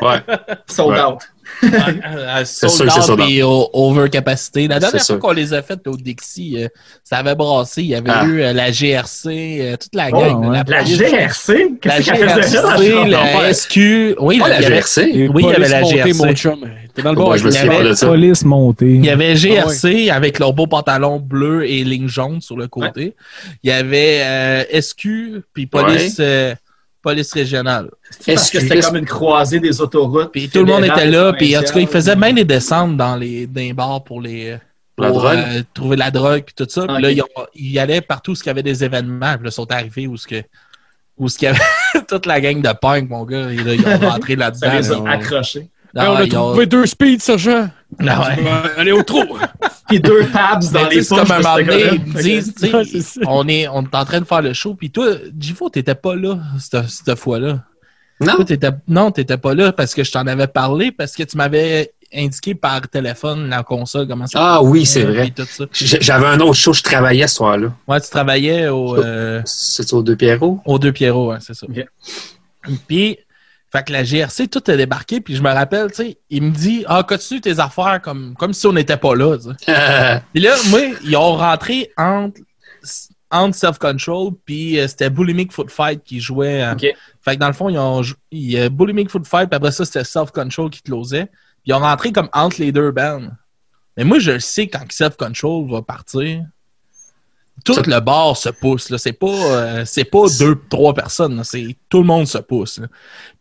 Ouais. Sold Ouais. out. [laughs] C'est sûr que c'est sold out. et overcapacité. La dernière fois qu'on les a faites au Dixie, euh, ça avait brassé. Il y avait Ah. eu euh, la GRC, euh, toute la Oh, gang. ouais. La GRC? La? GRC, la? SQ. Oui, la, la il y avait- GRC. Oui, il y avait la GRC. mon chum. T'es dans le Ouais, bar. je il y avait- ça. Police montée. Il y avait GRC avec leur beau pantalon bleu et ligne jaune sur le côté. Il y avait euh, SQ puis police, euh, police régionale. C'est parce que c'était comme une croisée des autoroutes. Puis tout le monde était là. Puis en tout cas, ils faisaient même des descentes dans les, dans les bars pour les pour La drogue? euh, trouver de la drogue puis tout ça. Puis là, ils, ont- ils allaient partout où il y avait des événements. Puis là, ils sont arrivés où ce que où ce qu'il y avait [laughs] toute la gang de punk, mon gars. Ils, ils ont [laughs] rentré là-dedans. les a là. Ah, on a ont- trouvé deux speeds, sergent. Ah ouais. Allez au trou. [laughs] Puis deux tabs dans les c'est comme un poches donné, ils disent, on est, on est en train de faire le show, puis toi, Gifo, t'étais pas là cette, cette fois-là. Non? Toi, t'étais, non, t'étais pas là parce que je t'en avais parlé, parce que tu m'avais indiqué par téléphone la console, comment ça Ah oui, c'est vrai. J'avais un autre show, je travaillais ce soir-là. Ouais, tu travaillais au, euh, C'est au Deux Pierrot? aux deux Pierrot, ouais, c'est ça. Puis, fait que la GRC, tout a débarqué, puis je me rappelle, tu sais, il me dit, ah, continue tes affaires comme, comme si on n'était pas là. [laughs] Puis là, moi, ils ont rentré entre, entre Self-Control, puis euh, c'était Bulimic Foot Fight qui jouait. euh. Fait que dans le fond, ils ont jou- il y a Bulimic Foot Fight, puis après ça, c'était Self-Control qui closait. Puis ils ont rentré comme entre les deux bands. Mais moi, je sais quand Self-Control va partir. Tout Ça- le bar se pousse. Là. C'est pas, euh, c'est pas deux, trois personnes. là. C'est, tout le monde se pousse. là.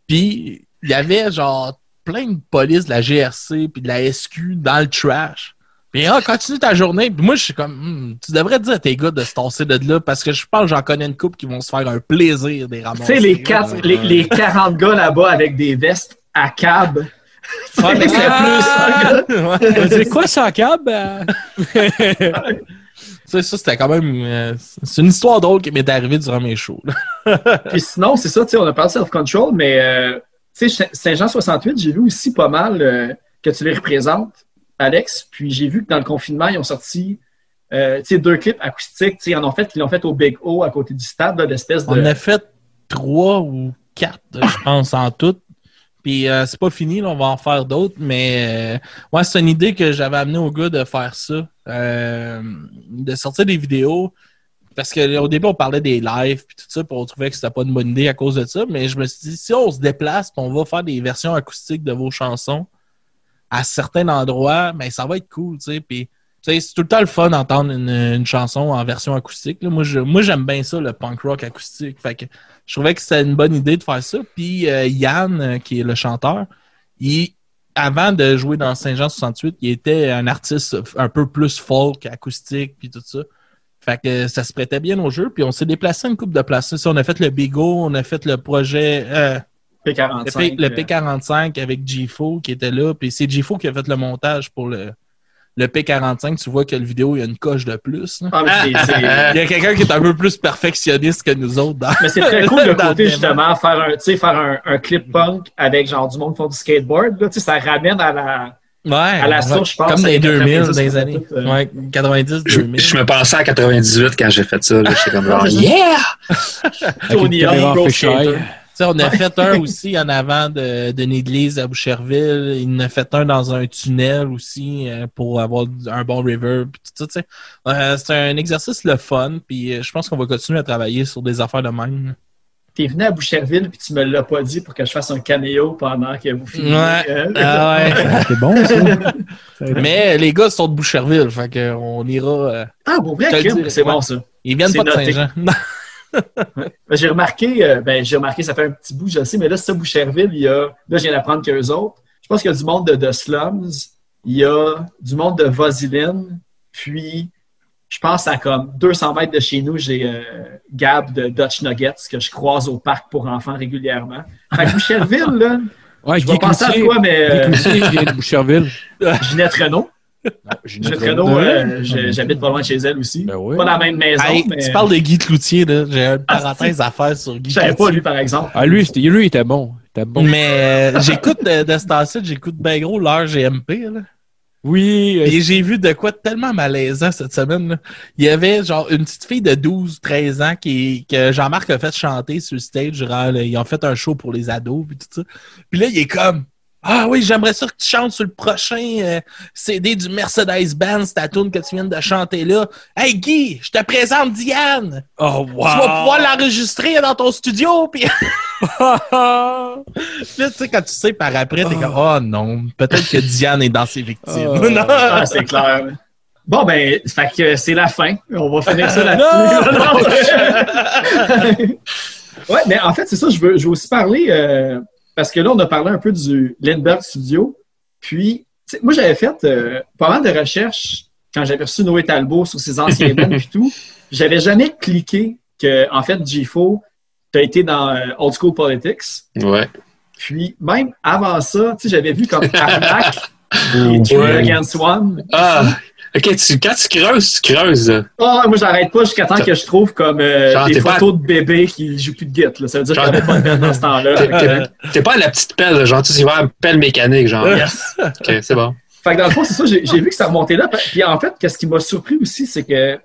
Puis il y avait genre plein de police de la GRC puis de la SQ dans le trash. Puis ah, continue ta journée. Puis moi, je suis comme, Hmm, tu devrais dire à tes gars de se tasser de là parce que je pense que j'en connais une couple qui vont se faire un plaisir des Tu ramasser. sais, les, quatre- les, les 40 gars là-bas avec des vestes à cab. Ouais, mais c'est Ah! plus. Ouais. C'est quoi ça, Cab? [laughs] Sais, ça, c'était quand même. euh, c'est une histoire drôle qui m'est arrivée durant mes shows. [laughs] Puis sinon, c'est ça, tu sais, on a parlé de self-control, mais euh, tu sais, Saint-Jean 68, j'ai vu aussi pas mal euh, que tu les représentes, Alex. Puis j'ai vu que dans le confinement, ils ont sorti tu sais, deux clips acoustiques. Tu sais, Ils en ont fait, ils l'ont fait au Big O à côté du stade, l'espèce de. On a fait trois ou quatre, je pense, en tout. Puis euh, c'est pas fini, là, on va en faire d'autres, mais euh, ouais, c'est une idée que j'avais amené au gars de faire ça, euh, de sortir des vidéos. Parce qu'au début, on parlait des lives puis tout ça, puis on trouvait que c'était pas une bonne idée à cause de ça. Mais je me suis dit, si on se déplace, on va faire des versions acoustiques de vos chansons à certains endroits, ben ça va être cool, tu sais, c'est tout le temps le fun d'entendre une, une chanson en version acoustique. là. Moi, je, moi, j'aime bien ça, le punk rock acoustique. Fait que je trouvais que c'était une bonne idée de faire ça. Puis euh, Yann, euh, qui est le chanteur, il, avant de jouer dans Saint-Jean 68, il était un artiste un peu plus folk, acoustique, puis tout ça. Fait que ça se prêtait bien au jeu. Puis on s'est déplacé une coupe de places. On a fait le Bigo, on a fait le projet... euh, le, P45. P, le euh, P45 avec G-Fo qui était là. Puis c'est G-Fo qui a fait le montage pour le, le P45. Tu vois que le vidéo, il y a une coche de plus. ah, mais [laughs] Il y a quelqu'un qui est un peu plus perfectionniste que nous autres. dans- Mais c'est très cool [laughs] dans côté justement faire un, tu sais, faire un, un clip punk avec genre du monde qui font du skateboard. Là, ça ramène à la. Ouais, À la source, je pense, Comme dans les années 2000, 90, dans les années. tout, euh, Ouais, 90, Je, 2000. je me pensais à 98 quand j'ai fait ça. là. J'étais comme genre, [laughs] yeah! Tony Hawk, on a fait un [laughs] aussi en avant de- d'une église à Boucherville. Il en a fait un dans un tunnel aussi euh, pour avoir un bon river. Tout ça. Euh, c'est un exercice le fun. Puis euh, je pense qu'on va continuer à travailler sur des affaires de même. T'es venu à Boucherville puis tu me l'as pas dit pour que je fasse un caméo pendant que vous filmez. Ouais. euh, Ah [laughs] ouais. C'est bon, ça. [laughs] Mais les gars sont de Boucherville. Fait qu'on ira. euh, Ah, pour vrai, c'est ouais. bon ça. ils viennent C'est pas de. Saint-Jean. J'ai remarqué, euh, ben, j'ai remarqué, ça fait un petit bout, je sais, mais là, c'est ça, Boucherville, il y a, là, je viens d'apprendre qu'eux autres, je pense qu'il y a du monde de, de Slums, il y a du monde de Vaseline, puis je pense à comme 200 mètres de chez nous, j'ai euh, Gab de Dutch Nuggets que je croise au parc pour enfants régulièrement. Fait que Boucherville, là, Ouais, je vais penser à toi, mais euh, Boucherville. [laughs] Ginette Renault. Renault, euh, je- j'habite pas loin de chez elle aussi. Ben oui. Pas dans la même maison, Hey, mais Tu parles de Guy Cloutier, là. J'ai une parenthèse à faire sur Guy je savais pas, Cloutier. lui, par exemple. Ah, lui, lui, il était bon. Il était bon. Mais euh, j'écoute de, de ce temps-ci, j'écoute bien gros l'heure GMP. Là. Oui, euh, Et j'ai vu de quoi tellement malaisant cette semaine. là. Il y avait genre une petite fille de 12-13 ans qui, que Jean-Marc a fait chanter sur le stage. Ils ont fait un show pour les ados puis tout ça. Puis là, il est comme Ah oui, j'aimerais ça que tu chantes sur le prochain euh, CD du Mercedes-Benz, ta tune que tu viens de chanter là. Hey Guy, je te présente Diane! Oh, wow! Tu vas pouvoir l'enregistrer dans ton studio, puis [laughs] [laughs] là, tu sais, quand tu sais par après, t'es comme, oh non, peut-être que Diane est dans ses victimes. Oh. [laughs] Non. Ah, c'est clair. Bon, ben, fait que c'est la fin. On va finir ça là-dessus. ouais, mais en fait, c'est ça, je veux, je veux aussi parler, euh, parce que là, on a parlé un peu du Lindbergh Studio. Puis, moi, j'avais fait euh, pas mal de recherches quand j'avais reçu Noé Talbot sur ses anciens [laughs] bands et tout. J'avais jamais cliqué que, en fait, G4, tu as été dans euh, Old School Politics. Ouais. Puis, même avant ça, tu sais, j'avais vu comme Arnac [laughs] et Three. Against One. Ah! Ok, tu, quand tu creuses, tu creuses. Ah, moi, j'arrête pas jusqu'à temps que je trouve comme euh, Genre, des pas- photos de bébés qui jouent plus de là. Ça veut dire qu'il n'y Genre- avait pas de dans ce temps-là. T'es pas à la petite pelle, genre, tu sais, c'est vraiment une pelle mécanique, genre. yes. Ok, c'est bon. Fait que dans le fond, c'est ça, j'ai j'ai vu que ça remontait là. Puis en fait, qu'est-ce qui m'a surpris aussi, c'est que, tu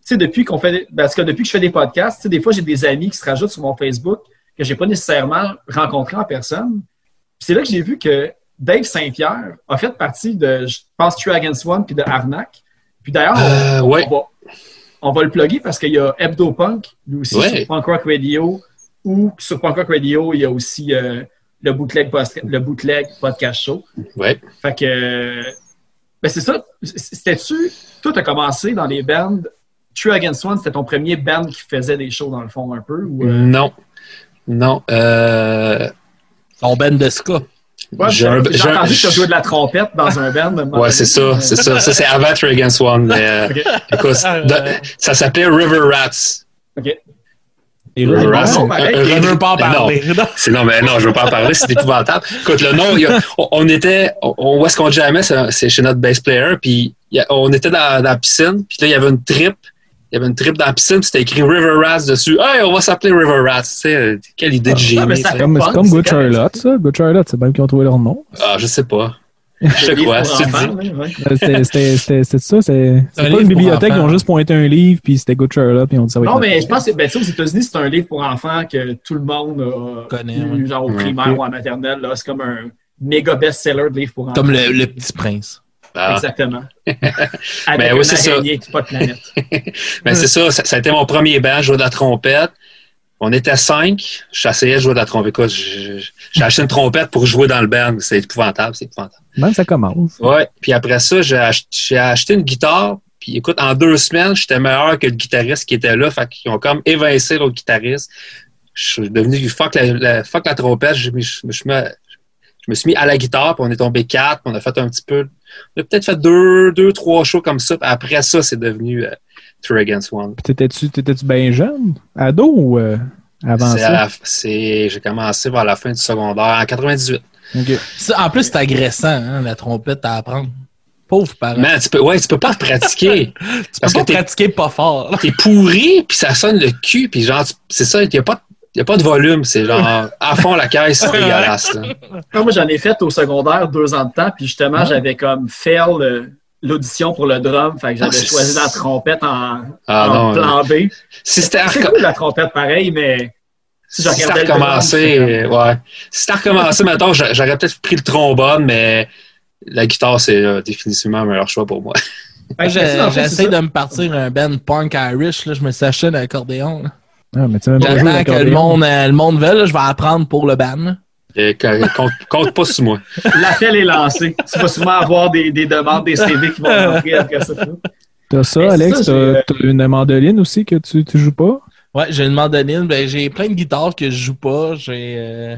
sais, depuis qu'on fait, des- parce que depuis que je fais des podcasts, tu sais, des fois, j'ai des amis qui se rajoutent sur mon Facebook que j'ai pas nécessairement rencontrés en personne. Puis c'est là que j'ai vu que Dave Saint-Pierre a fait partie de, je pense, True Against One puis de Arnac. Puis d'ailleurs, on- Euh, ouais. on, va, on va le plugger parce qu'il y a Hebdo Punk, lui aussi, Ouais. sur Punk Rock Radio, ou sur Punk Rock Radio, il y a aussi euh, le, bootleg post- le Bootleg Podcast Show. Ouais. Fait que, euh, ben c'est ça. C'était-tu, toi, t'as commencé dans les bands, True Against One, c'était ton premier band qui faisait des shows dans le fond un peu? Ou, euh, Non. Non. Euh, Son ben de ska. Ouais, J'ai j'ai un- j'ai j'ai un- entendu que tu as joué de la trompette dans un band. Ouais, c'est ça, c'est ça. Ça, c'est avant Trigon Swan. Mais, euh, [laughs] écoute, de- ça s'appelait River Rats. Ok. Et River Rats. un- Je veux pas en parler. Non. [laughs] C'est non, mais non, je veux pas en parler, c'est épouvantable. Écoute, le nom, a- on, on était, on, où est-ce qu'on jamais, c'est c'est chez notre bass player, puis on était dans, dans la piscine, puis là, il y avait une trip, il y avait une trip dans la piscine, puis c'était écrit River Rats dessus. Hey, on va s'appeler River Rats. Tu sais, quelle idée de Ah, génie. Comme, c'est punk, comme Good Charlotte, ça. Good Charlotte, c'est même qui ont trouvé leur nom. Ah, je sais pas. [laughs] Je sais quoi. Euh, C'était ça. C'est pas une bibliothèque, ils ont juste pointé un livre, puis c'était Good Charlotte, puis ont dit ça Non, mais je pense que ben, tu sais, aux États-Unis, c'est un livre pour enfants que tout le monde a Connaît, genre au Ouais. primaire ou en maternelle. là. C'est comme un méga best-seller de livre pour enfants. Comme le, le petit prince. Ah. Exactement. [laughs] Avec Ben oui, c'est ça. araignée qui pas de planète. Mais c'est ça, ça, ça a été mon premier band, jouais de la trompette. On était cinq, j'essayais de jouer de la trompette. Écoute, j'ai acheté une trompette pour jouer dans le band. C'est épouvantable, c'est épouvantable. Même ça commence. Ouais. Puis après ça, j'ai ach- j'ai acheté une guitare. Puis écoute, en deux semaines, j'étais meilleur que le guitariste qui était là. Fait qu'ils ont comme évincé l'autre guitariste. Je suis devenu fuck la, la- fuck la trompette. Je, me- je je me suis mis à la guitare, puis on est tombé quatre, puis on a fait un petit peu. On a peut-être fait deux, deux, trois shows comme ça. Puis après ça, c'est devenu euh, Three Against One. Puis t'étais-tu t'étais-tu bien jeune? Ado ou euh, avant C'est ça? la- c'est- J'ai commencé vers la fin du secondaire, en 98. Ok. Ça, en plus, c'est agressant, hein, la trompette à apprendre. Pauvre parent. Man, tu peux, ouais, tu peux pas pratiquer. [laughs] tu parce peux que pas t'es- pratiquer pas fort. T'es pourri, puis ça sonne le cul, puis genre, tu- c'est ça, il n'y a, pas de- y a pas de volume. C'est genre, à fond la caisse, c'est dégueulasse. là. Moi, j'en ai fait au secondaire deux ans de temps, puis justement, j'avais comme fait le- l'audition pour le drum, fait que j'avais Ah, choisi la trompette en, Ah en non, plan B. Si c'était cool la trompette pareil, mais si si drum, euh, ouais. Si c'était à recommencer, mettons, j'a- j'aurais peut-être pris le trombone, mais la guitare, c'est euh, définitivement un meilleur choix pour moi. J'essaie de me partir un band punk Irish. Là, je me suis acheté un accordéon. là. Ah, mais tu sais même pas jouer J'attends que le monde, euh, le monde veut. là, je vais apprendre pour le band. là. Et que- compte, compte pas sur moi. [laughs] L'appel est lancé. Tu vas souvent avoir des, des demandes, des CV qui vont rentrer après ça. T'as ça, Mais Alex? ça, T'as une mandoline aussi que tu, tu joues pas? Ouais, j'ai une mandoline. Ben, j'ai plein de guitares que je joue pas. J'ai. euh,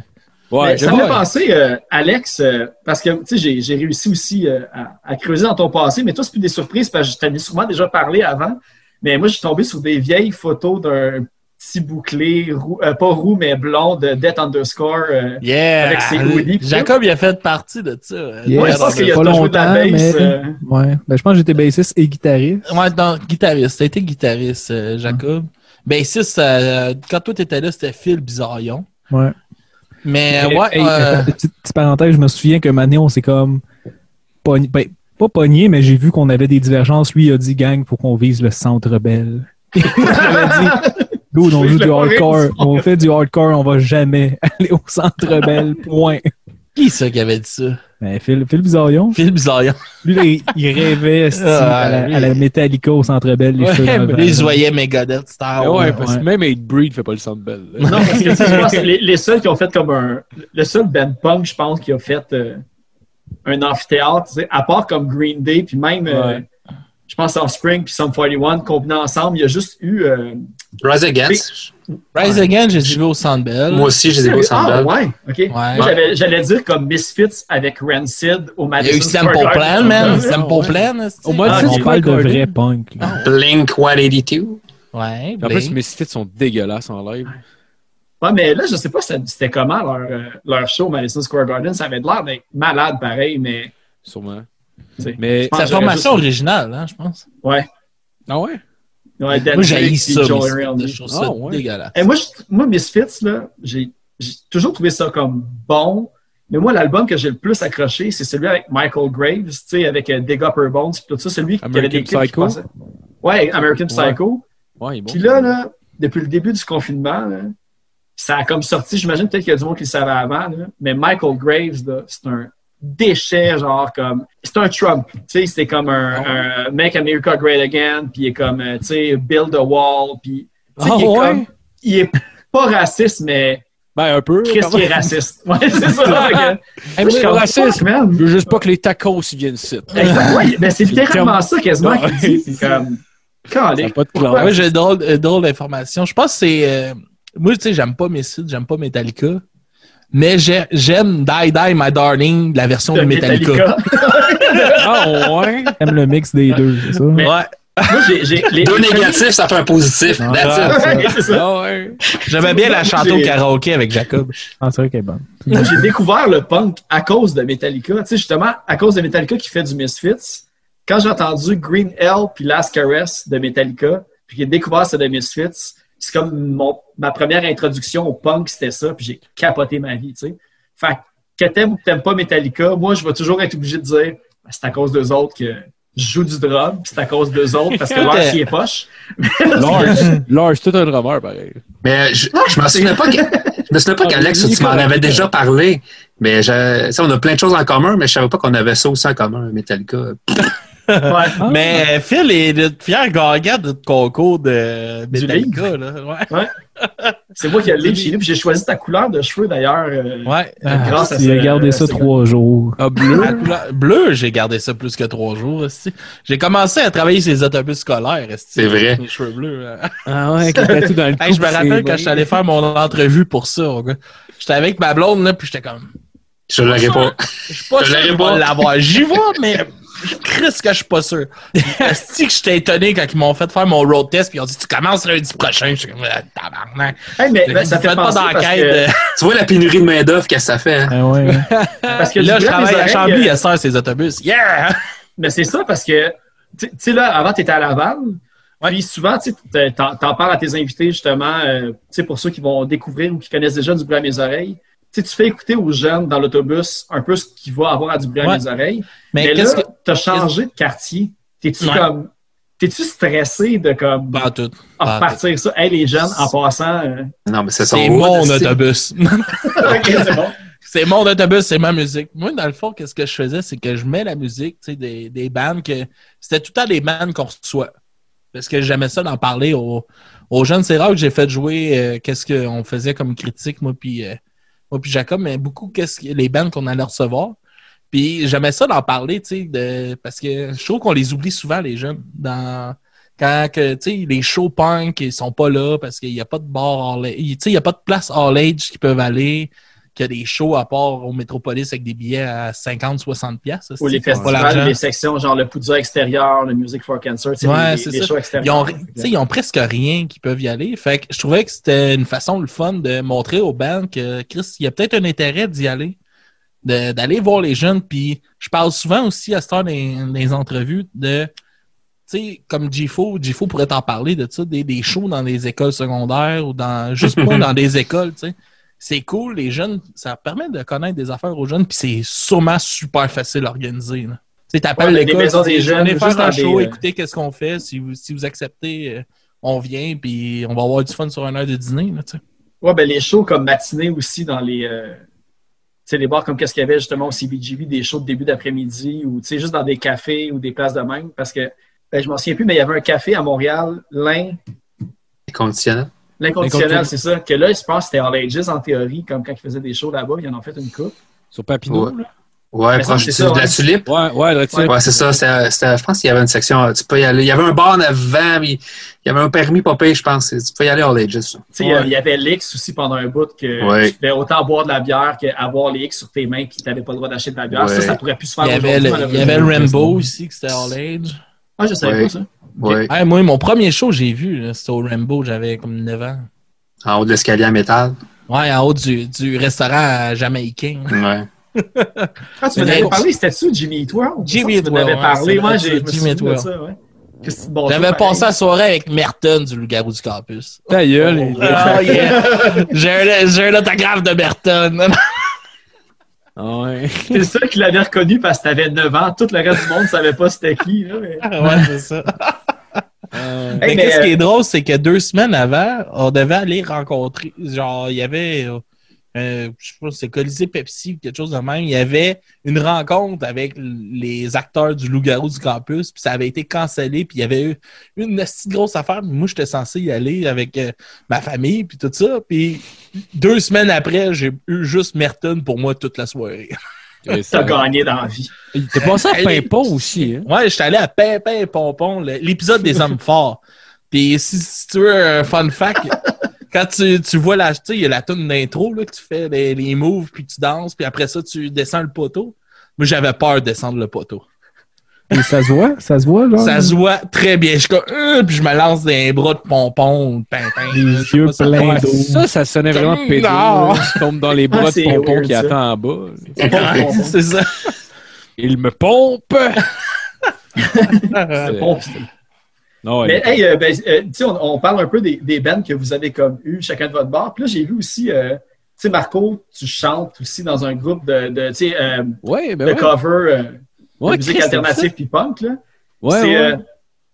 Ouais, ça je me fait penser, euh, Alex, euh, parce que tu sais, j'ai- j'ai réussi aussi euh, à, à creuser dans ton passé, mais toi, c'est plus des surprises parce que je t'en ai sûrement déjà parlé avant. Mais moi, je suis tombé sur des vieilles photos d'un petit bouclé, roux- euh, pas roux, mais blond de Death Underscore. euh, Yeah! Avec ses hoodies, Jacob, il a fait partie de ça. euh, Yeah, ouais, je pense qu'il a pas toujours joué de la longtemps, bass. mais- euh, Ouais. Ben, je pense que j'étais bassiste et guitariste. Ouais, non, guitariste. T'as été guitariste, euh, Jacob. Bassiste, euh, quand toi t'étais là, c'était Phil Bizarillon. Ouais. Mais ouais, hey, euh, petite, petite parenthèse, je me souviens que Mané, on s'est comme ben, pas pogné, mais j'ai vu qu'on avait des divergences. Lui, il a dit, gang, faut qu'on vise le centre belle. J'avais [laughs] dit, Dude, on joue du hardcore. On fait du hardcore, on va jamais [laughs] aller au centre belle. Point. qui c'est qui avait dit ça? Ben, Phil, Phil Bizarillon, Phil Bizarillon. lui, là, il, il rêvait [laughs] Ah, à, la, lui. à la Metallica au centre belle. Les Ouais, il voyait Megadeth Star. Ah ouais, ouais, parce que ouais. même 8 Breed fait pas le centre belle. là. [laughs] Non, parce que tu sais, je pense que les, les seuls qui ont fait comme un. Le seul band punk, je pense, qui a fait euh, un amphithéâtre, tu sais, à part comme Green Day, puis même, euh. Je pense Offspring puis Sum 41 combinés ensemble, il y a juste eu. euh, Rise Against, Rise Again, j'ai vu au Sandbell. moi aussi, je les ai vus au ah, Sandbell. ouais, ok. Moi, j'avais- j'allais dire comme Misfits avec Rancid au Il y a Madison eu Sample Plan, man. Ouais. Sample Plan. Au moins, Ah, on parle de Garden. vrai punk. là. Blink 182. Ouais, En plus. Misfits sont dégueulasses en live. Ouais, mais là, je sais pas c'était c'était comment leur, euh, leur show au Madison Square Garden. Ça avait l'air d'être malade pareil, mais. Sûrement. Tu sais, Mais. je pense Sa formation juste- originale, hein, je pense. Ouais. Ah ouais? Ouais, Dan Moi, j'ai ça. Je trouve ça Ah, ouais. dégueulasse. Et moi, je- moi, Misfits, là, j'ai j'ai toujours trouvé ça comme bon. Mais moi, l'album que j'ai le plus accroché, c'est celui avec Michael Graves, tu sais, avec euh, Dig Up Her Bones, tout ça, celui qui avait American des clips Psycho? passaient. Ouais, American Psycho. Ouais, il est bon. Puis là, là, depuis le début du confinement, là, ça a comme sorti, j'imagine peut-être qu'il y a du monde qui le savait avant, là, mais Michael Graves, c'est un déchet, genre comme. C'est un Trump. Tu sais, c'était comme un, Ah un Make America Great Again, puis il est comme, euh, tu sais, Build a Wall, puis. Ah il est ouais? comme. Il est pas raciste, mais Ben, un peu. Quand qui est raciste. [laughs] Ouais, c'est ça. là, que- Hey, je suis fuck, man. je veux juste pas que les tacos viennent ici. Exact. Ouais, ben, c'est [laughs] C'est littéralement ça quasiment Ah, qu'il dit. C'est c'est comme. Ça pas de classe. Ouais, j'ai drôle, drôle d'information. Je pense que c'est. euh, moi, tu sais, j'aime pas Misfits, j'aime pas Metallica. Mais j'ai- j'aime Die Die My Darling, la version de, De Metallica. Metallica. [laughs] Ah ouais? J'aime le mix des deux, c'est ça? Mais- Ouais. Moi, j'ai, j'ai, les, Deux négatifs, ça fait un positif. Ah. Ah ouais. J'aimais bien la chanter au karaoké avec Jacob. Ah, c'est vrai qu'elle est bonne. J'ai découvert le punk à cause de Metallica. Tu sais, justement, à cause de Metallica qui fait du Misfits. Quand j'ai entendu Green Hell puis Last Caress de Metallica, puis j'ai découvert ça de Misfits, c'est comme mon, ma première introduction au punk, c'était ça, puis j'ai capoté ma vie, tu sais. Fait que t'aimes ou que t'aimes pas Metallica, moi, je vais toujours être obligé de dire, Ben, c'est à cause d'eux autres que je joue du drum, puis c'est à cause d'eux autres parce que leur s'y est poche. Lars, [laughs] Lars, tout un drummer, pareil. Mais je, je m'en souvenais pas que, je me souvenais pas qu'Alex, tu m'en avais déjà parlé. Mais je, tu sais, on a plein de choses en commun, mais je savais pas qu'on avait ça aussi en commun, Metallica. Ouais. [laughs] Mais Phil est le fier gagnant de concours de Du Metallica. Là. Ouais. [laughs] C'est moi qui ai le livre chez nous, puis j'ai choisi ta couleur de cheveux d'ailleurs. euh, Ouais. Ah, grâce à il a ce- gardé ça trois jours. Ah, bleu? Bleu, j'ai gardé ça plus que trois jours. esti. J'ai commencé à travailler sur les autobus scolaires. C'est vrai. Les cheveux bleus. hein. Ah ouais, avec le tatou dans le Hey, je me rappelle quand j'étais allé faire mon entrevue pour ça. J'étais avec ma blonde, là, puis j'étais comme. Je l'aurais pas. Je suis pas Je je pas. l'avoir. J'y vais, mais je crisse que je suis pas sûr. Est-ce que j'étais étonné quand ils m'ont fait faire mon road test, puis ils ont dit Tu commences lundi prochain? Je suis comme Ah, tabarnak. Hey, mais, ben, ça fait pas d'enquête. que, Tu vois la pénurie de main-d'œuvre, qu'est-ce que ça fait? hein? Ouais. parce que Là, je travaille les à Chambly euh, à Sœur, ces autobus. Yeah! Mais c'est ça parce que, tu sais, là, avant, tu étais à Laval. Puis souvent, tu t'en parles à tes invités, justement, euh, tu sais, pour ceux qui vont découvrir ou qui connaissent déjà du bruit à mes oreilles. Tu tu fais écouter aux jeunes dans l'autobus un peu ce qu'il va avoir à du bruit à mes oreilles. Mais, là, que. t'as changé de quartier. T'es-tu Ouais. comme. T'es-tu stressé de comme Pas tout. repartir ça? Hey, les jeunes, en passant. euh, Non, mais c'est son mon c'est- autobus. [laughs] [laughs] OK, c'est bon. c'est mon autobus, c'est ma musique. Moi, dans le fond, qu'est-ce que je faisais, c'est que je mets la musique, tu sais, des, des bandes que. C'était tout le temps des bandes qu'on reçoit. Parce que j'aimais ça d'en parler aux, aux jeunes. C'est rare que j'ai fait jouer euh, qu'est-ce qu'on faisait comme critique, moi, puis euh, moi, puis Jacob, mais beaucoup qu'est-ce que les bandes qu'on allait recevoir. Puis j'aimais ça d'en parler, tu sais, de, parce que je trouve qu'on les oublie souvent, les jeunes, dans quand que, les shows punk, ils sont pas là parce qu'il n'y a pas de bar all age, il n'y a pas de place all age qui peuvent aller, qu'il y a des shows à part au Métropolis avec des billets à 50, 60 piastres. Ou les c'est festivals, les sections, genre le Poudre extérieur, le Music for Cancer, tu sais, Ouais, les, c'est les ça. shows Ils extérieurs. ont, tu sais, ils ont presque rien qui peuvent y aller. Fait que je trouvais que c'était une façon le fun de montrer aux bands que Chris, il y a peut-être un intérêt d'y aller, de- d'aller voir les jeunes. Puis je parle souvent aussi à cette heure des, des entrevues de, tu sais, comme Gifo, Gifo pourrait t'en parler de ça, des, des shows dans des écoles secondaires ou dans juste pas [laughs] dans des écoles, tu sais. C'est cool, les jeunes, ça permet de connaître des affaires aux jeunes, puis c'est sûrement super facile à organiser. là. Tu sais, t'appelles Ouais, des l'école, des jeunes, venez juste faire un dans des, show, euh, écoutez qu'est-ce qu'on fait. Si vous, si vous acceptez, euh, on vient, puis on va avoir du fun sur une heure de dîner. Là, tu sais. Ouais, ben les shows comme matinée aussi dans les. euh, tu sais, les bars comme qu'est-ce qu'il y avait justement au CBGB, des shows de début d'après-midi ou tu sais, juste dans des cafés ou des places de même. Parce que ben, je m'en souviens plus, mais il y avait un café à Montréal, l'In. Conditionnel. L'inconditionnel, c'est ça. Que là, je pense que c'était All Ages en théorie, comme quand ils faisaient des shows là-bas, ils en ont fait une coupe. Sur Papineau, Ouais. là? Ouais, Mais ça, proche du- ça, de la ouais. tulipe. Ouais, ouais. Ouais, c'est ça. C'était, c'était- je pense qu'il y avait une section. Tu peux y aller. Il y avait un bar en avant, mais il y avait un permis pas payé, je pense. Tu peux y aller all ages. Tu sais, il y a- il y avait l'X aussi pendant un bout que Ouais. tu pouvais autant boire de la bière qu'avoir les X sur tes mains puis tu n'avais pas le droit d'acheter de la bière. Ouais. Ça, ça pourrait plus se faire Il y avait, le, il y avait le Rainbow aussi, que c'était All Age. Ah, je savais Ouais. pas ça. Ouais. Ouais, moi, mon premier show que j'ai vu, c'était au Rainbow, j'avais comme 9 ans. En haut de l'escalier en métal? Ouais, en haut du, du restaurant jamaïcain. Ouais. [laughs] Ah, tu m'en avais parlé, c'était-tu Jimmy Eat World? Jimmy Ça, Eat Tu m'en parlé. Moi, j'ai Jimmy ça, ouais. Bon J'avais passé la soirée avec Merton du Loup-Garou du Campus. Ta gueule. il- Ah, yeah. J'ai un, j'ai un autographe de Merton. Ah ouais. [laughs] C'est le seul qui l'avait reconnu parce que t'avais 9 ans. Tout le reste du monde ne savait pas c'était qui. Là, mais... ouais, c'est ça. [laughs] Euh, Mais, Hey, mais, qu'est-ce euh, qui est drôle, c'est que deux semaines avant, on devait aller rencontrer. Genre, il y avait. euh, je sais pas, c'est Colisée Pepsi ou quelque chose de même. Il y avait une rencontre avec les acteurs du Loup-Garou du campus, puis ça avait été cancellé, puis il y avait eu une si grosse affaire. Moi, j'étais censé y aller avec euh, ma famille, puis tout ça. Puis deux semaines après, j'ai eu juste Merton pour moi toute la soirée. [laughs] T'as ça- gagné dans la vie. T'es passé à Pimpon aussi, hein? Ouais, j'étais allé à Pimpin Pompon, le- l'épisode des hommes forts. Puis si, si tu veux un fun fact, [laughs] quand tu, tu vois la, tu sais, il y a la tune d'intro, là, que tu fais les, les moves, puis tu danses, puis après ça, tu descends le poteau. Moi, j'avais peur de descendre le poteau. Et ça se voit? Ça se voit, là? Ça se voit très bien. Je suis comme, Euh, puis je me lance dans les bras de pompon, pintin. Les yeux pleins d'eau. Ça, ça sonnait vraiment Non. pédé. là. Je tombe dans les bras Ah, de Pompon weird, qui ça. attend en bas. C'est ça. Il me pompe! [laughs] Bon, Non, Mais hey, euh, ben, euh, tu sais, on, on parle un peu des, des bands que vous avez comme eu chacun de votre bord. Puis là, j'ai vu aussi, euh, tu sais, Marco, tu chantes aussi dans un groupe de, de tu sais, euh, ouais, ben de ouais. cover euh, Ouais, de musique alternative puis punk. Là. Ouais, c'est ouais. euh,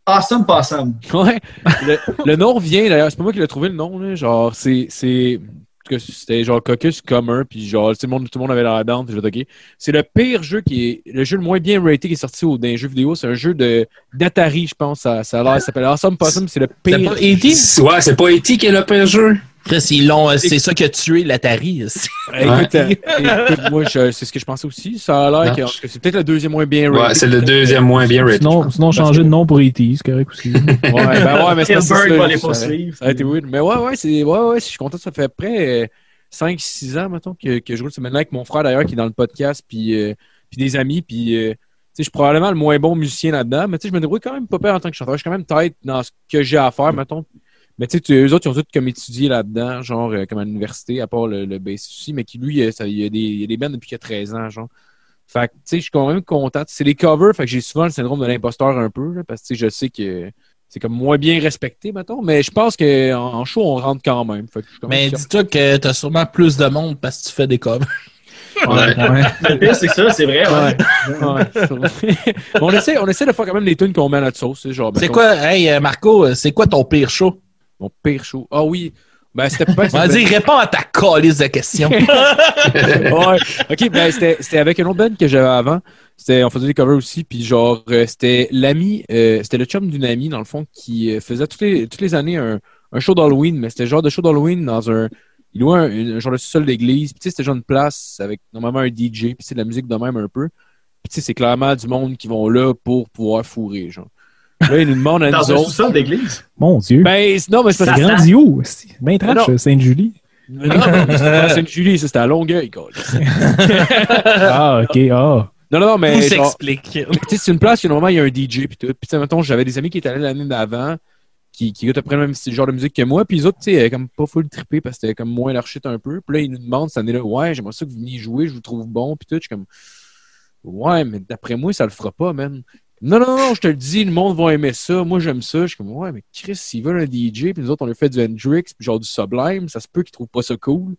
Awesome Possum. Ouais. Le, le nom vient d'ailleurs, c'est pas moi qui l'ai trouvé le nom, là. Genre, c'est. c'est que c'était genre Caucus commun, puis genre, tout le monde, tout le monde avait la dente, puis j'ai dit, OK. C'est le pire jeu qui est. Le jeu le moins bien raté qui est sorti au, dans les jeux vidéo. C'est un jeu de d'Atari, je pense. Ça, ça a l'air. Ça s'appelle Awesome Possum, c'est le C'est pire. pas E.T.? Ouais, c'est pas E.T. qui est le pire jeu. Chris, ils l'ont, euh, c'est ça qui a tué l'Atari. [laughs] Écoute, euh, [laughs] écoute, moi, je- c'est ce que je pensais aussi. Ça a l'air que, c'est peut-être le deuxième moins bien raté. Ouais, c'est le deuxième moins bien rated. Sinon, sinon changer de nom pour E.T., c'est correct aussi. Ouais, ben ouais, mais c'est parce que Hilbert ça, va les ça- poursuivre. Ça a été weird. Mais ouais, ouais, c'est, ouais, ouais, je suis content. Ça fait après 5-6 ans, mettons, que, que je roule ce maintenant avec mon frère d'ailleurs qui est dans le podcast, puis, euh, puis des amis, puis euh, tu sais, je suis probablement le moins bon musicien là-dedans, mais tu sais, je me débrouille quand même pas peur en tant que chanteur. Je suis quand même tête dans ce que j'ai à faire, mettons. Mais tu sais, tu- eux autres, ils ont tous comme étudié là-dedans, genre euh, comme à l'université, à part le, le aussi, mais qui lui, euh, ça, il y a des, il y a des bands depuis qu'il a 13 ans, genre. Fait que, tu sais, je suis quand même content. C'est des covers, fait que j'ai souvent le syndrome de l'imposteur un peu, là, parce que tu sais, je sais que c'est comme moins bien respecté, mettons, mais je pense qu'en en show, on rentre quand même. Fait que quand même Mais dis-toi que t'as sûrement plus de monde parce que tu fais des covers. Ouais, ouais. Le pire, c'est que ça, c'est vrai. Ouais. Vrai. [laughs] on, essaie, on essaie de faire quand même des tunes qu'on met à notre sauce. c'est Genre, C'est mettons, quoi, hey euh, Marco, c'est quoi ton pire show? Mon pire show. Ah oui. Ben, c'était pas. Vas-y, réponds à ta calice de questions. [laughs] ouais. Ok, ben c'était c'était avec un autre band que j'avais avant. C'était on faisait des covers aussi, puis genre euh, c'était l'ami, euh, c'était le chum d'une amie dans le fond qui euh, faisait toutes les toutes les années un, un show d'Halloween, mais c'était genre de show d'Halloween dans un il louait un, un genre de sous-sol d'église, puis tu sais c'était genre une place avec normalement un DJ, puis c'est de la musique de même un peu. Puis tu sais c'est clairement du monde qui vont là pour pouvoir fourrer genre. Là, il nous demande à Dans nous un autres. sous-sol d'église. Mon Dieu. Ben, c'est- non, mais c'est grandiose. C'est bien Non. trash, Sainte-Julie. Non, non, c'était pas Sainte-Julie, ça c'était à Longueuil, quoi. [laughs] Ah, OK. Ah. Non, non, mais s'explique? tu sais, c'est une place où normalement il y a un DJ puis tout. Puis tu sais, mettons, j'avais des amis qui étaient allés l'année d'avant, qui, qui écoutent à peu près le même style- genre de musique que moi, puis les autres, tu sais, comme pas full trippé parce que c'était comme moins leur shit un peu. Puis là, ils nous demandent cette année-là, ouais, j'aimerais ça que vous veniez jouer, je vous trouve bon, puis tout. Je suis comme, ouais, mais d'après moi, ça le fera pas, man. Non, non, non, je te le dis, le monde va aimer ça. Moi, j'aime ça. Je suis comme, ouais, mais Chris, s'ils veulent un DJ, puis nous autres, on lui fait du Hendrix, puis genre du Sublime, ça se peut qu'ils trouvent pas ça cool.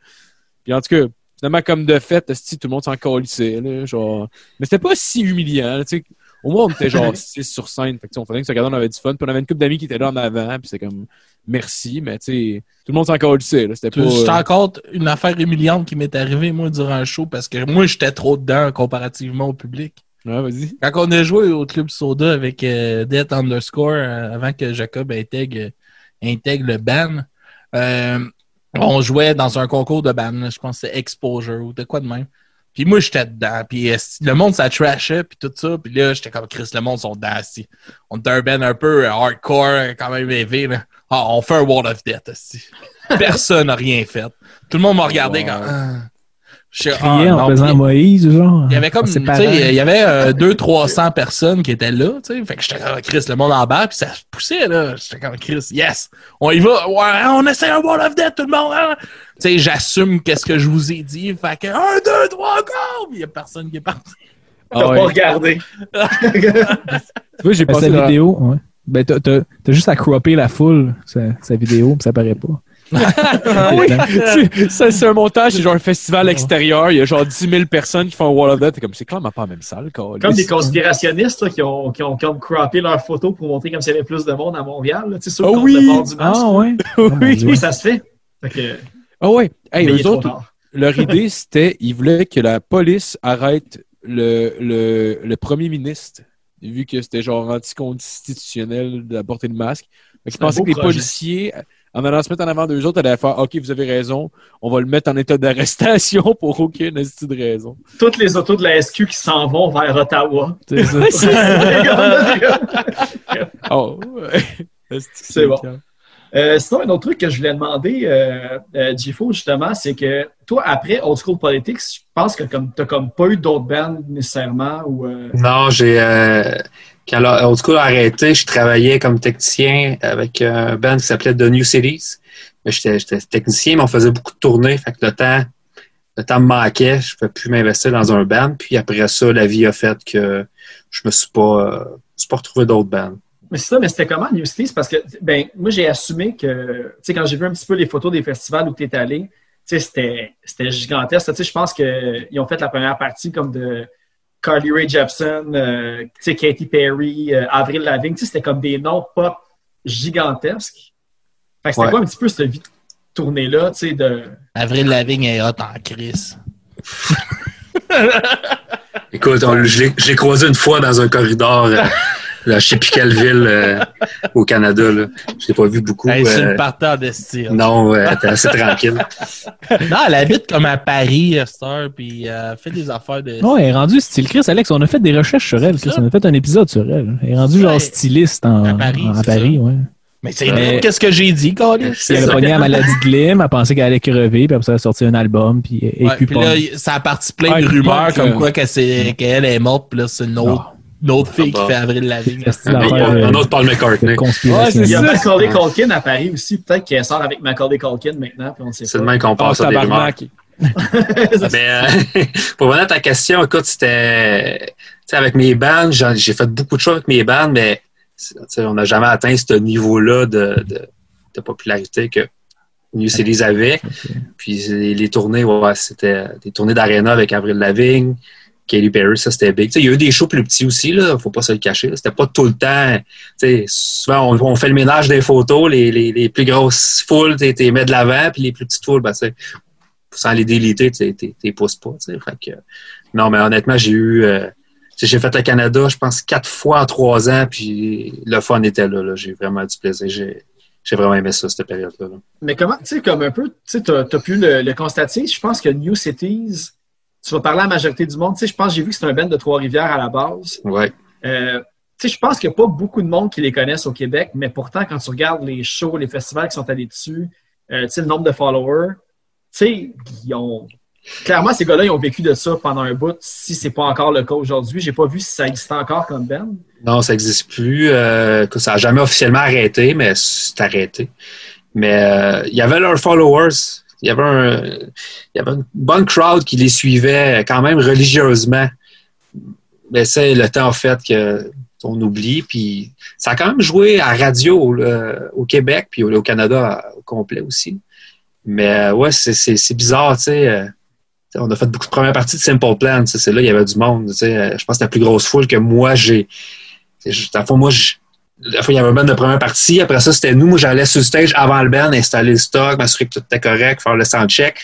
Puis en tout cas, finalement, comme de fait, tout le monde s'en calissait, là, genre. Mais c'était pas si humiliant, tu sais. Au moins, on était genre [laughs] 6 sur scène. Fait que, on faisait que regarder, on avait du fun. Puis on avait une couple d'amis qui étaient là en avant. Puis c'est comme, merci, mais tu sais, tout le monde s'en calissait, là. C'était pas. Je euh, encore une affaire humiliante qui m'est arrivée, moi, durant un show, parce que moi, j'étais trop dedans comparativement au public. Ouais, vas-y. Quand on a joué au Club Soda avec euh, Death Underscore, euh, avant que Jacob intègre, intègre le ban, euh, on jouait dans un concours de ban, je pense que c'est Exposure ou de quoi de même. Puis moi, j'étais dedans. Puis euh, le monde, ça trashait, puis tout ça. Puis là, j'étais comme Chris, le monde sont dedans. On était un band un peu euh, hardcore, quand même élevé. Là. Ah, on fait un World of Death. esti. [laughs] Personne n'a rien fait. Tout le monde m'a regardé Wow. comme... Je- ah, en non. faisant Moïse, genre. il y avait comme, Ah, tu sais, il y avait euh, 200-300 personnes qui étaient là, tu sais. Fait que j'étais comme Chris, le monde en bas, puis ça se poussait, là. J'étais comme Chris, yes, on y va. Ouais, on essaie un Wall of Death, tout le monde, hein. Tu sais, j'assume qu'est-ce que je vous ai dit. Fait que 1, 2, 3, go! Il y a personne qui est parti. [laughs] T'as Ah pas ouais. regardé. Tu vois, j'ai Ben, passé la... vidéo, ouais. Ben, t'as, juste à cropper la foule, sa, sa vidéo, puis ça paraît pas. Ah oui, [laughs] c'est- ça, c'est un montage, c'est genre un festival extérieur, il y a genre 10 000 personnes qui font un Wall of Death, t'es comme, c'est clairement pas la même salle, quoi. Comme des conspirationnistes là, qui, ont, qui, ont, ont croppé leurs photos pour montrer comme s'il y avait plus de monde à Montréal. là. Tu sais, ceux Ah ont oui! le bord du masque. Ah, ouais. Oh, Oui. Oui, ça se fait. Que, Ah ouais, hey, mais il est eux autres, [laughs] leur idée, c'était, ils voulaient que la police arrête le, le, le premier ministre, vu que c'était genre anticonstitutionnel de porter le masque. Je pensais que les projet. policiers, en allant se mettre en avant d'eux autres, allaient faire OK, vous avez raison, on va le mettre en état d'arrestation [laughs] pour aucune esti de raison. Toutes les autos de la SQ qui s'en vont vers Ottawa. C'est ça. [laughs] [laughs] Oh, C'est bon. Euh, sinon, un autre truc que je voulais demander, euh, euh, Gifo, justement, c'est que toi, après Old School Politics, je pense que comme t'as comme pas eu d'autres bands nécessairement ou euh, Non, j'ai. euh, quand Old School a arrêté, je travaillais comme technicien avec un band qui s'appelait The New Cities. J'étais technicien, mais on faisait beaucoup de tournées. Fait que le temps, le temps me manquait. Je ne pouvais plus m'investir dans un band. Puis après ça, la vie a fait que je me suis pas, euh, je me suis pas retrouvé d'autres bands. Mais c'est ça, mais c'était comment New Cities? Parce que, ben, moi, j'ai assumé que, tu sais, quand j'ai vu un petit peu les photos des festivals où tu es allé, tu sais, c'était, c'était gigantesque. Tu sais, je pense qu'ils ont fait la première partie comme de Carly Rae Jepsen, euh, tu sais, Katy Perry, euh, Avril Lavigne. Tu sais, c'était comme des noms pop gigantesques. Fait que c'était Ouais. quoi un petit peu cette vie de tournée-là, tu sais, de... Avril Lavigne est hot en crise. [laughs] Écoute, on- je l'ai- je l'ai croisé une fois dans un corridor, euh, là, je sais plus quelle ville euh, au Canada. Là. Je l'ai pas vu beaucoup. Hey, c'est euh, une partie en destin. non, ouais, elle assez tranquille. [laughs] Non, elle habite comme à Paris, Esther, puis elle fait des affaires de. Non, elle est rendue style Chris. Alex, on a fait des recherches sur elle. Chris. ça? On a fait un épisode sur elle. Elle est rendue genre styliste en, À Paris, en- Paris, ouais. Mais c'est Mais- vrai, qu'est-ce que j'ai dit, Carlis? Elle a pogné la maladie de Lyme, elle pensait qu'elle allait crever, puis après ça, elle a sorti un album, puis elle Ouais, puis là, ça a parti plein de rumeurs comme euh, quoi qu'elle est morte, puis là, c'est une autre, une autre fille Ah qui bah. fait Avril Lavigne. Un, autre Paul McCartney. Il y a Macaulay Culkin à Paris aussi. Peut-être qu'elle sort avec Macaulay Culkin maintenant, puis on sait C'est pas. de même qu'on Ah, passe à des rumeurs. Mais euh, [laughs] pour revenir à ta question, écoute, c'était. Avec mes bands, j'en- j'ai fait beaucoup de choses avec mes bands, mais on n'a jamais atteint ce niveau-là de, de, de popularité que New Cities avait. Puis les, les tournées, ouais, c'était des tournées d'aréna avec Avril Lavigne, Katy Perry, ça c'était big. Tu sais, il y a eu des shows plus petits aussi, là, faut pas se le cacher. C'était pas tout le temps. tu sais, souvent, on, fait le ménage des photos, les, les, les plus grosses foules, tu les mets de l'avant, puis les plus petites foules, ben, sans les déliter, tu t'es pousses pas. Fait que, non, mais honnêtement, j'ai eu. euh, j'ai fait le Canada, je pense, quatre fois en trois ans, puis le fun était là. là. J'ai vraiment du plaisir. J'ai j'ai vraiment aimé ça, cette période-là. là. Mais comment, tu sais, comme un peu, tu as pu le constater. Je pense que New Cities, tu vas parler à la majorité du monde. Tu sais, je pense, j'ai vu que c'est un band de Trois-Rivières à la base. Ouais. Euh, tu sais, je pense qu'il n'y a pas beaucoup de monde qui les connaissent au Québec, mais pourtant, quand tu regardes les shows, les festivals qui sont allés dessus, euh, tu sais, le nombre de followers, tu sais, ils ont. Clairement, ces gars-là, ils ont vécu de ça pendant un bout, si c'est pas encore le cas aujourd'hui. J'ai pas vu si ça existait encore comme band. Non, ça n'existe plus. Euh, ça n'a jamais officiellement arrêté, mais c'est arrêté. Mais il y avait leurs followers. Il y avait, une bonne crowd qui les suivait quand même religieusement. Mais c'est le temps en fait que on oublie. Puis ça a quand même joué à radio euh, au Québec, puis au, Canada au complet aussi. Mais ouais, c'est- c'est c'est bizarre, tu sais. euh, on a fait beaucoup de premières parties de Simple Plan. C'est là, il y avait du monde. Euh, Je pense que la plus grosse foule que moi, j'ai. C'est Dans le fond, moi, il y avait un band de première partie. Après ça, c'était nous. Moi, j'allais sur le stage avant le band, installer le stock, m'assurer que tout était correct, faire le soundcheck.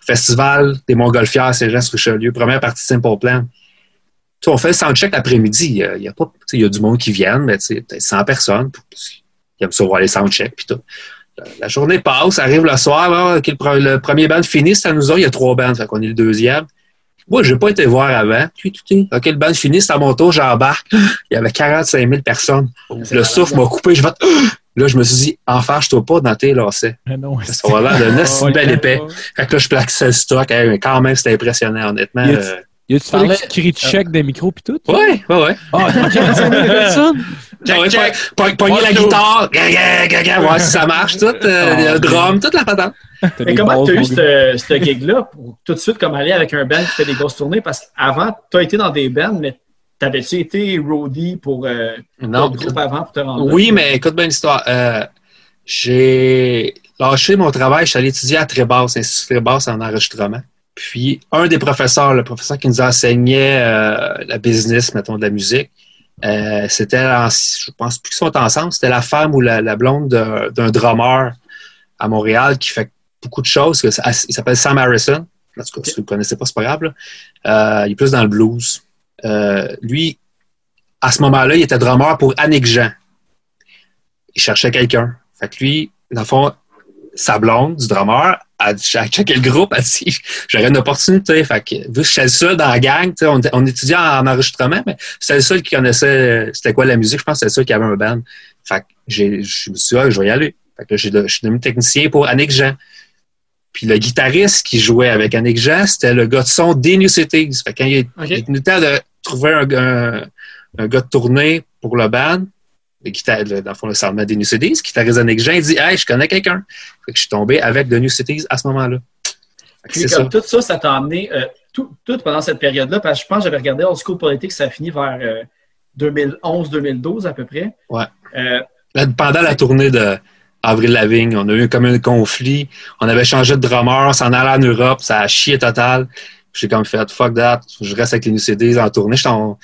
Festival des Montgolfières, c'est jean Richelieu. Première partie Simple Plan. Tu sais, on fait le soundcheck l'après-midi. Il y a, y a du monde qui viennent, mais peut-être 100 personnes. Ils aiment ça voir les soundchecks. Puis tout. La, journée passe, arrive le soir. le premier band finit, c'est à nous autres. Il y a trois bands. Fait qu'on est le deuxième. Moi, j'ai pas été voir avant. OK, le band finit, c'est à mon tour, j'embarque. Il y avait 45 000 personnes. Le souffle m'a coupé. Je vais [gasps] Là, je me suis dit, enfin, je ne pas dans tes lacets. Ah non, Ça va l'air d'un [laughs] assez Oh, bel yeah. épais. Fait que là, je plaquais le stock. Mais quand même, c'était impressionnant, honnêtement. Y Euh, a-tu fallu que tu cries check des micros pis tout? Ouais, ouais, ouais. Ah, 45 000 personnes? Check, check. check. Pog- Pogner la guitare. Gaga, gaga, voir si ça marche, tout. euh, le drum, toute la patente. T'as Mais comment tu as balles, eu ce, ce gig-là pour tout de suite comme aller avec un band qui fait des grosses tournées? Parce qu'avant, tu as été dans des bands, mais t'avais-tu été roadie pour euh, Non. d'autres groupes avant pour te rendre là? Oui, mais écoute bien l'histoire. Euh, j'ai lâché mon travail, je suis allé étudier à Trébasse, Institut Trébasse en enregistrement. Puis, un des professeurs, le professeur qui nous enseignait euh, la business, mettons, de la musique, euh, c'était, je pense plus qu'ils sont ensemble, c'était la femme ou la, la blonde d'un drummer à Montréal qui fait beaucoup de choses. que Il s'appelle Sam Harrison. En tout cas, si vous ne le connaissez pas, c'est pas grave. là. Euh, il est plus dans le blues. Euh, lui, à ce moment-là, il était drummer pour Annick Jean il cherchait quelqu'un. Fait que lui, dans le fond, sa blonde, du drummer, checké le groupe, a dit j'aurais une opportunité. Fait que, vu que j'étais le seul dans la gang, on, on étudiait en enregistrement, mais c'était le seul qui connaissait euh, c'était quoi la musique. Je pense que c'était le seul qui avait un band. Fait que je me suis dit, ah, je vais y aller. Fait que je suis devenu technicien pour Annick Jean. Puis le guitariste qui jouait avec Annick Jean, c'était le gars de son des New Cities. Fait que quand il est OK. il est venu le temps de trouver un, un, un gars de tournée pour le band, le dans le fond, le soundman des New Cities, le guitariste Annick Jean, il dit Hey, je connais quelqu'un. Fait que je suis tombé avec The New Cities à ce moment-là. Fait que Puis C'est comme ça. tout ça, ça t'a amené euh, tout, tout pendant cette période-là, parce que je pense que j'avais regardé Old School Politics, ça a fini vers euh, 2011-2012 à peu près. Ouais. Euh, Là, Pendant la tournée de Avril Lavigne, on a eu comme un conflit. On avait changé de drummer, on s'en allait en Europe, ça a chié total. J'ai comme fait fuck that, je reste avec les New CDs en tournée. J'étais en-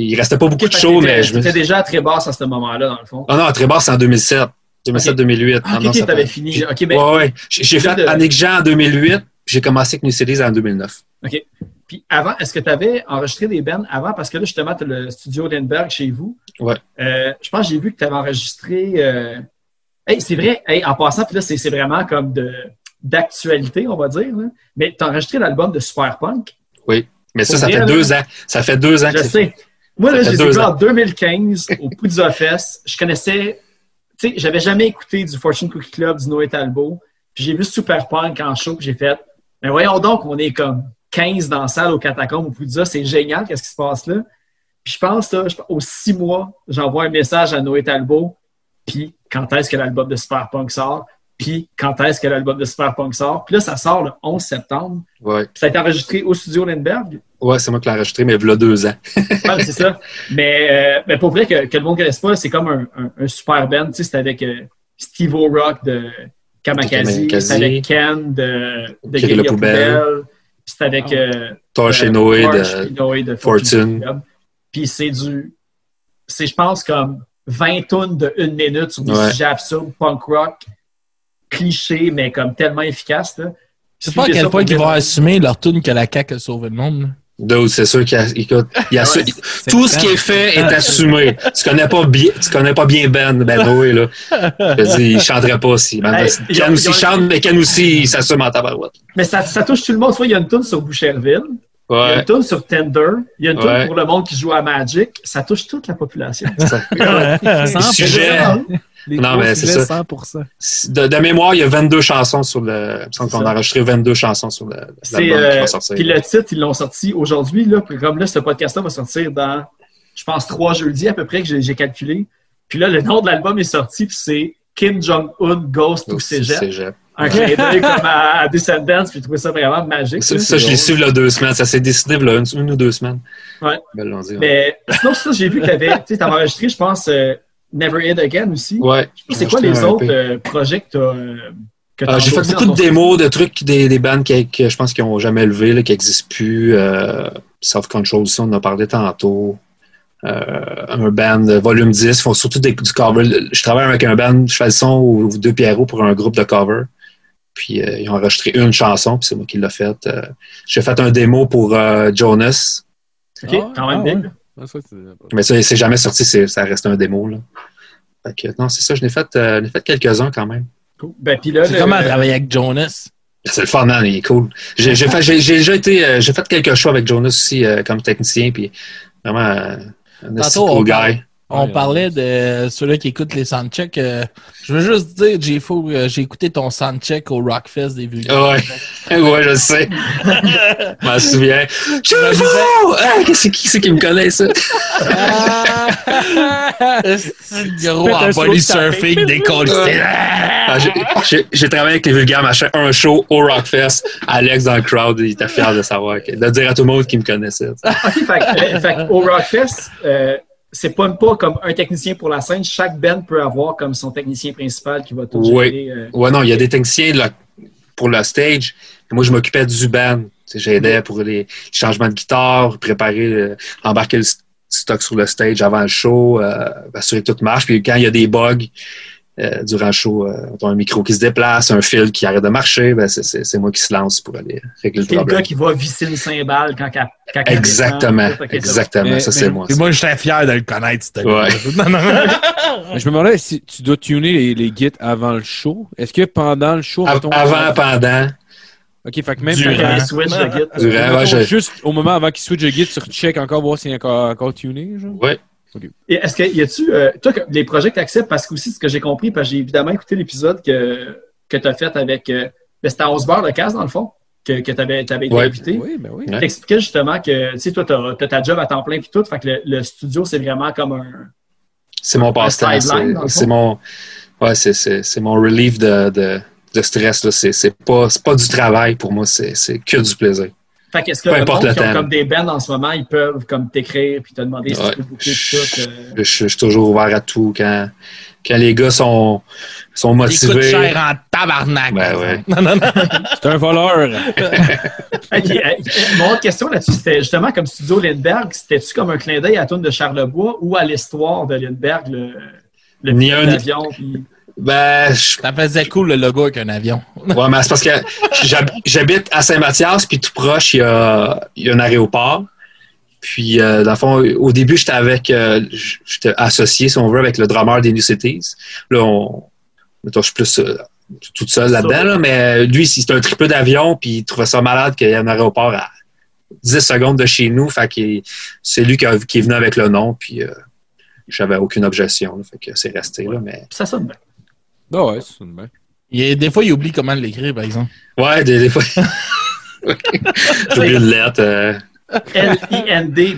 Il restait pas beaucoup de shows, mais je me t'étais déjà très basse à ce moment-là, dans le fond. Ah non, très bas, c'est en 2007. 2007-2008. Ah, ok, t'avais fini. Ok, ben, Ouais, ouais. J'ai fait Annick Jean en 2008, puis j'ai commencé avec New CDs en 2009. OK. Puis avant, est-ce que tu avais enregistré des bands avant? Parce que là, justement, tu as le studio Lindbergh chez vous. Ouais. Euh, je pense que j'ai vu que tu avais enregistré. euh, Hey, c'est vrai, hey, en passant, puis là, c'est vraiment comme de d'actualité, on va dire. Mais tu as enregistré l'album de Superpunk. Oui. Mais ça, Pour ça vrai, fait deux ans. Ça fait deux ans Je que sais. Moi, là, fait je les ai deux vus ans. en 2015 au Poudza Fest. Je connaissais. Tu sais, j'avais jamais écouté du Fortune Cookie Club, du Noé Talbot. Puis j'ai vu Superpunk en show, puis j'ai fait. Mais voyons donc, on est comme 15 dans la salle au catacombe au Poudza. C'est génial, qu'est-ce qui se passe là? Puis je pense, là, aux six mois, j'envoie un message à Noé Talbot. Puis quand est-ce que l'album de Superpunk sort? Puis quand est-ce que l'album de Superpunk sort? Puis là, ça sort le 11 septembre. Ouais. Puis ça a été enregistré au studio Lindbergh? Ouais, c'est moi qui l'ai enregistré, mais il y a deux ans. [laughs] Ouais, c'est ça. Mais, euh, mais pour vrai que, que le monde ne connaisse pas, c'est comme un, un, un super band. Tu sais, c'était avec euh, Steve O'Rock de Kamakazi, c'était avec Ken de, de Guerrilla Poubelle. Poubelle, puis c'était avec euh, Torch euh, et Noé de puis Noé de Fortune. Puis c'est du, c'est je pense comme 20 tonnes de une minute sur des Ouais. sujets absurdes, punk rock, cliché, mais comme tellement efficace. là. Je sais pas à quel point ils vont assumer leur tune que la CAQ a sauvé le monde. D'autres, c'est sûr qu'il y a, écoute, il y a Ah ouais, tout ce qui est fait est assumé. tu connais pas bien, tu connais pas bien Ben, Ben Noé, là. Je veux dire, il chanterait pas si. Ben, Hey, Ken aussi ont- chante, mais Ken aussi, il s'assume en tabarouette. Mais ça, ça touche tout le monde. Tu vois, il y a une tune sur Boucherville. Il y a Ouais. une tune sur Tender. Il y a une tune Ouais. pour le monde qui joue à Magic. Ça touche toute la population. Ça- [laughs] Cent sujet. Les Non, mais c'est ça. 100%. De, de mémoire, il y a 22 chansons sur le. Il me qu'on a enregistré 22 chansons sur le- qui euh, va sortir. puis le titre, ils l'ont sorti aujourd'hui. Là, comme là, ce podcast-là va sortir dans, je pense, trois jeudis à peu près que j'ai calculé. Puis là, le nom de l'album est sorti, puis c'est Kim Jong-un Ghost to Cégep. Cégep. Un clin d'œil comme à, à Descendants, puis j'ai trouvé ça vraiment magique. Ça, là. ça, je l'ai su il y a deux semaines. Ça s'est décidé il y a une, une ou deux semaines. Ouais. Ben, l'on dit, ouais. Mais sinon, ça, j'ai vu que tu avais enregistré, je pense, euh, Never Hit Again aussi. Ouais. C'est quoi les autres euh, projets que tu as. t'as Ah, J'ai fait beaucoup de démos, de trucs, des, des bands qui, que je pense qu'ils n'ont jamais levé, là, qui n'existent plus. Euh, Self-Control aussi, on en a parlé tantôt. Euh, un band euh, volume 10, ils font surtout des, du cover. Je travaille avec un band, je fais le son aux deux Pierrot pour un groupe de cover. Puis euh, ils ont enregistré une chanson, puis c'est moi qui l'ai faite. Euh, J'ai fait un démo pour euh, Jonas, OK, quand même Ah, big. Ah, ça, mais ça, c'est jamais sorti, ça reste un démo. Là. Fait que, non, c'est ça, je n'ai fait, euh, fait quelques-uns quand même. Cool. Ben, puis là, C'est le- comment travailler avec Jonas? C'est le fun, man, il est cool. J'ai j'ai fait, j'ai- j'ai déjà été, euh, j'ai fait quelques shows avec Jonas aussi euh, comme technicien, puis vraiment euh, un Tantôt, cool on guy. parle- On Ouais, parlait de ceux-là qui écoutent les soundchecks. euh, je veux juste dire, j'ai euh, j'ai écouté ton soundcheck au Rockfest des Vulgaires. Ah Ouais, [laughs] ouais, je le sais. Je m'en souviens. Je suis fou! Ah, qu'est-ce qui c'est qui me connaît ça? [laughs] C'est gros en body surfing des cols. Ah, j'ai- travaillé avec les vulgaires machin, un show au Rockfest. Alex dans le crowd, il était fier de savoir, de dire à tout le monde qu'il me connaissait. OK, fait, que- euh, fait au Rockfest, euh, c'est pas, pas comme un technicien pour la scène. Chaque band peut avoir comme son technicien principal qui va tout Oui. gérer. euh, Ouais, non, il y a des techniciens là, pour le stage. Moi, je m'occupais du band. J'aidais pour les changements de guitare, préparer, le- embarquer le st- stock sur le stage avant le show, euh, assurer que tout marche. Puis quand il y a des bugs euh, durant le show, euh, un micro qui se déplace, un fil qui arrête de marcher, ben, c'est- c'est c'est moi qui se lance pour aller régler le C'est le problème. gars qui va visser une cymbale quand, quand, quand Exactement, exactement. Mais- ça, mais- c'est moi. Et moi, j'étais fier de le connaître, ce Ouais. [laughs] Non, non. [laughs] Je me demandais si tu dois tuner les, les gits avant le show. Est-ce que pendant le show, Avant, pendant, Ok, fait que même Durant. Il switch de git. durant, ouais, je- juste au moment avant qu'il switch de git, tu recheck encore voir s'il est encore, encore tuné. Genre. ouais. Et est-ce que y a-tu euh, toi que- les projets que tu acceptes parce que aussi ce que j'ai compris parce que j'ai évidemment écouté l'épisode que que tu as fait avec euh, ben, c'était à le casse dans le fond que, que tu avais, été Ouais. invité. Oui, ben oui. Ouais. T'expliquais justement que tu sais toi t'as as ta job à temps plein puis tout fait que le, le studio c'est vraiment comme un C'est mon passe-temps. c'est- mon, ouais, c'est, c'est, c'est mon relief de, de, de stress. Là. C'est, c'est, pas, c'est pas du travail pour moi, c'est, c'est que du plaisir. Fait que est-ce que Peu le importe monde le qui ont temps. comme des bands en ce moment ils peuvent comme t'écrire puis te demander si Ouais. tu peux puis tout Je, je- suis toujours ouvert à tout. Quand, quand les gars sont, sont motivés. cher en tabarnak. Ben ouais. [laughs] Non, non, non. C'est un voleur. [laughs] Ok, euh, Mon autre question là-dessus, c'était justement comme Studio Lindbergh, c'était-tu comme un clin d'œil à la tourne de Charlebois ou à l'histoire de Lindbergh, le, le Ni un puis- Ben, je- Ça faisait cool le logo avec un avion. ouais, mais c'est parce que j'hab- j'habite à Saint-Mathias, puis tout proche, il y a, il y a un aéroport. Puis, euh, dans le fond, au début, j'étais avec, euh, j'étais associé, si on veut, avec le drummer des New Cities. Là, on, je suis plus euh, toute seule là-dedans, là, mais lui, c'est un triple d'avion, puis il trouvait ça malade qu'il y ait un aéroport à 10 secondes de chez nous. Fait que c'est lui qui, a- qui est venu avec le nom, puis euh, j'avais aucune objection. là, fait que c'est resté là, mais... Ça sonne bien. Ah ouais, c'est une. Il des fois, il oublie comment l'écrire, par exemple. Ouais, des, des fois. [laughs] J'ai oublié une lettre. euh,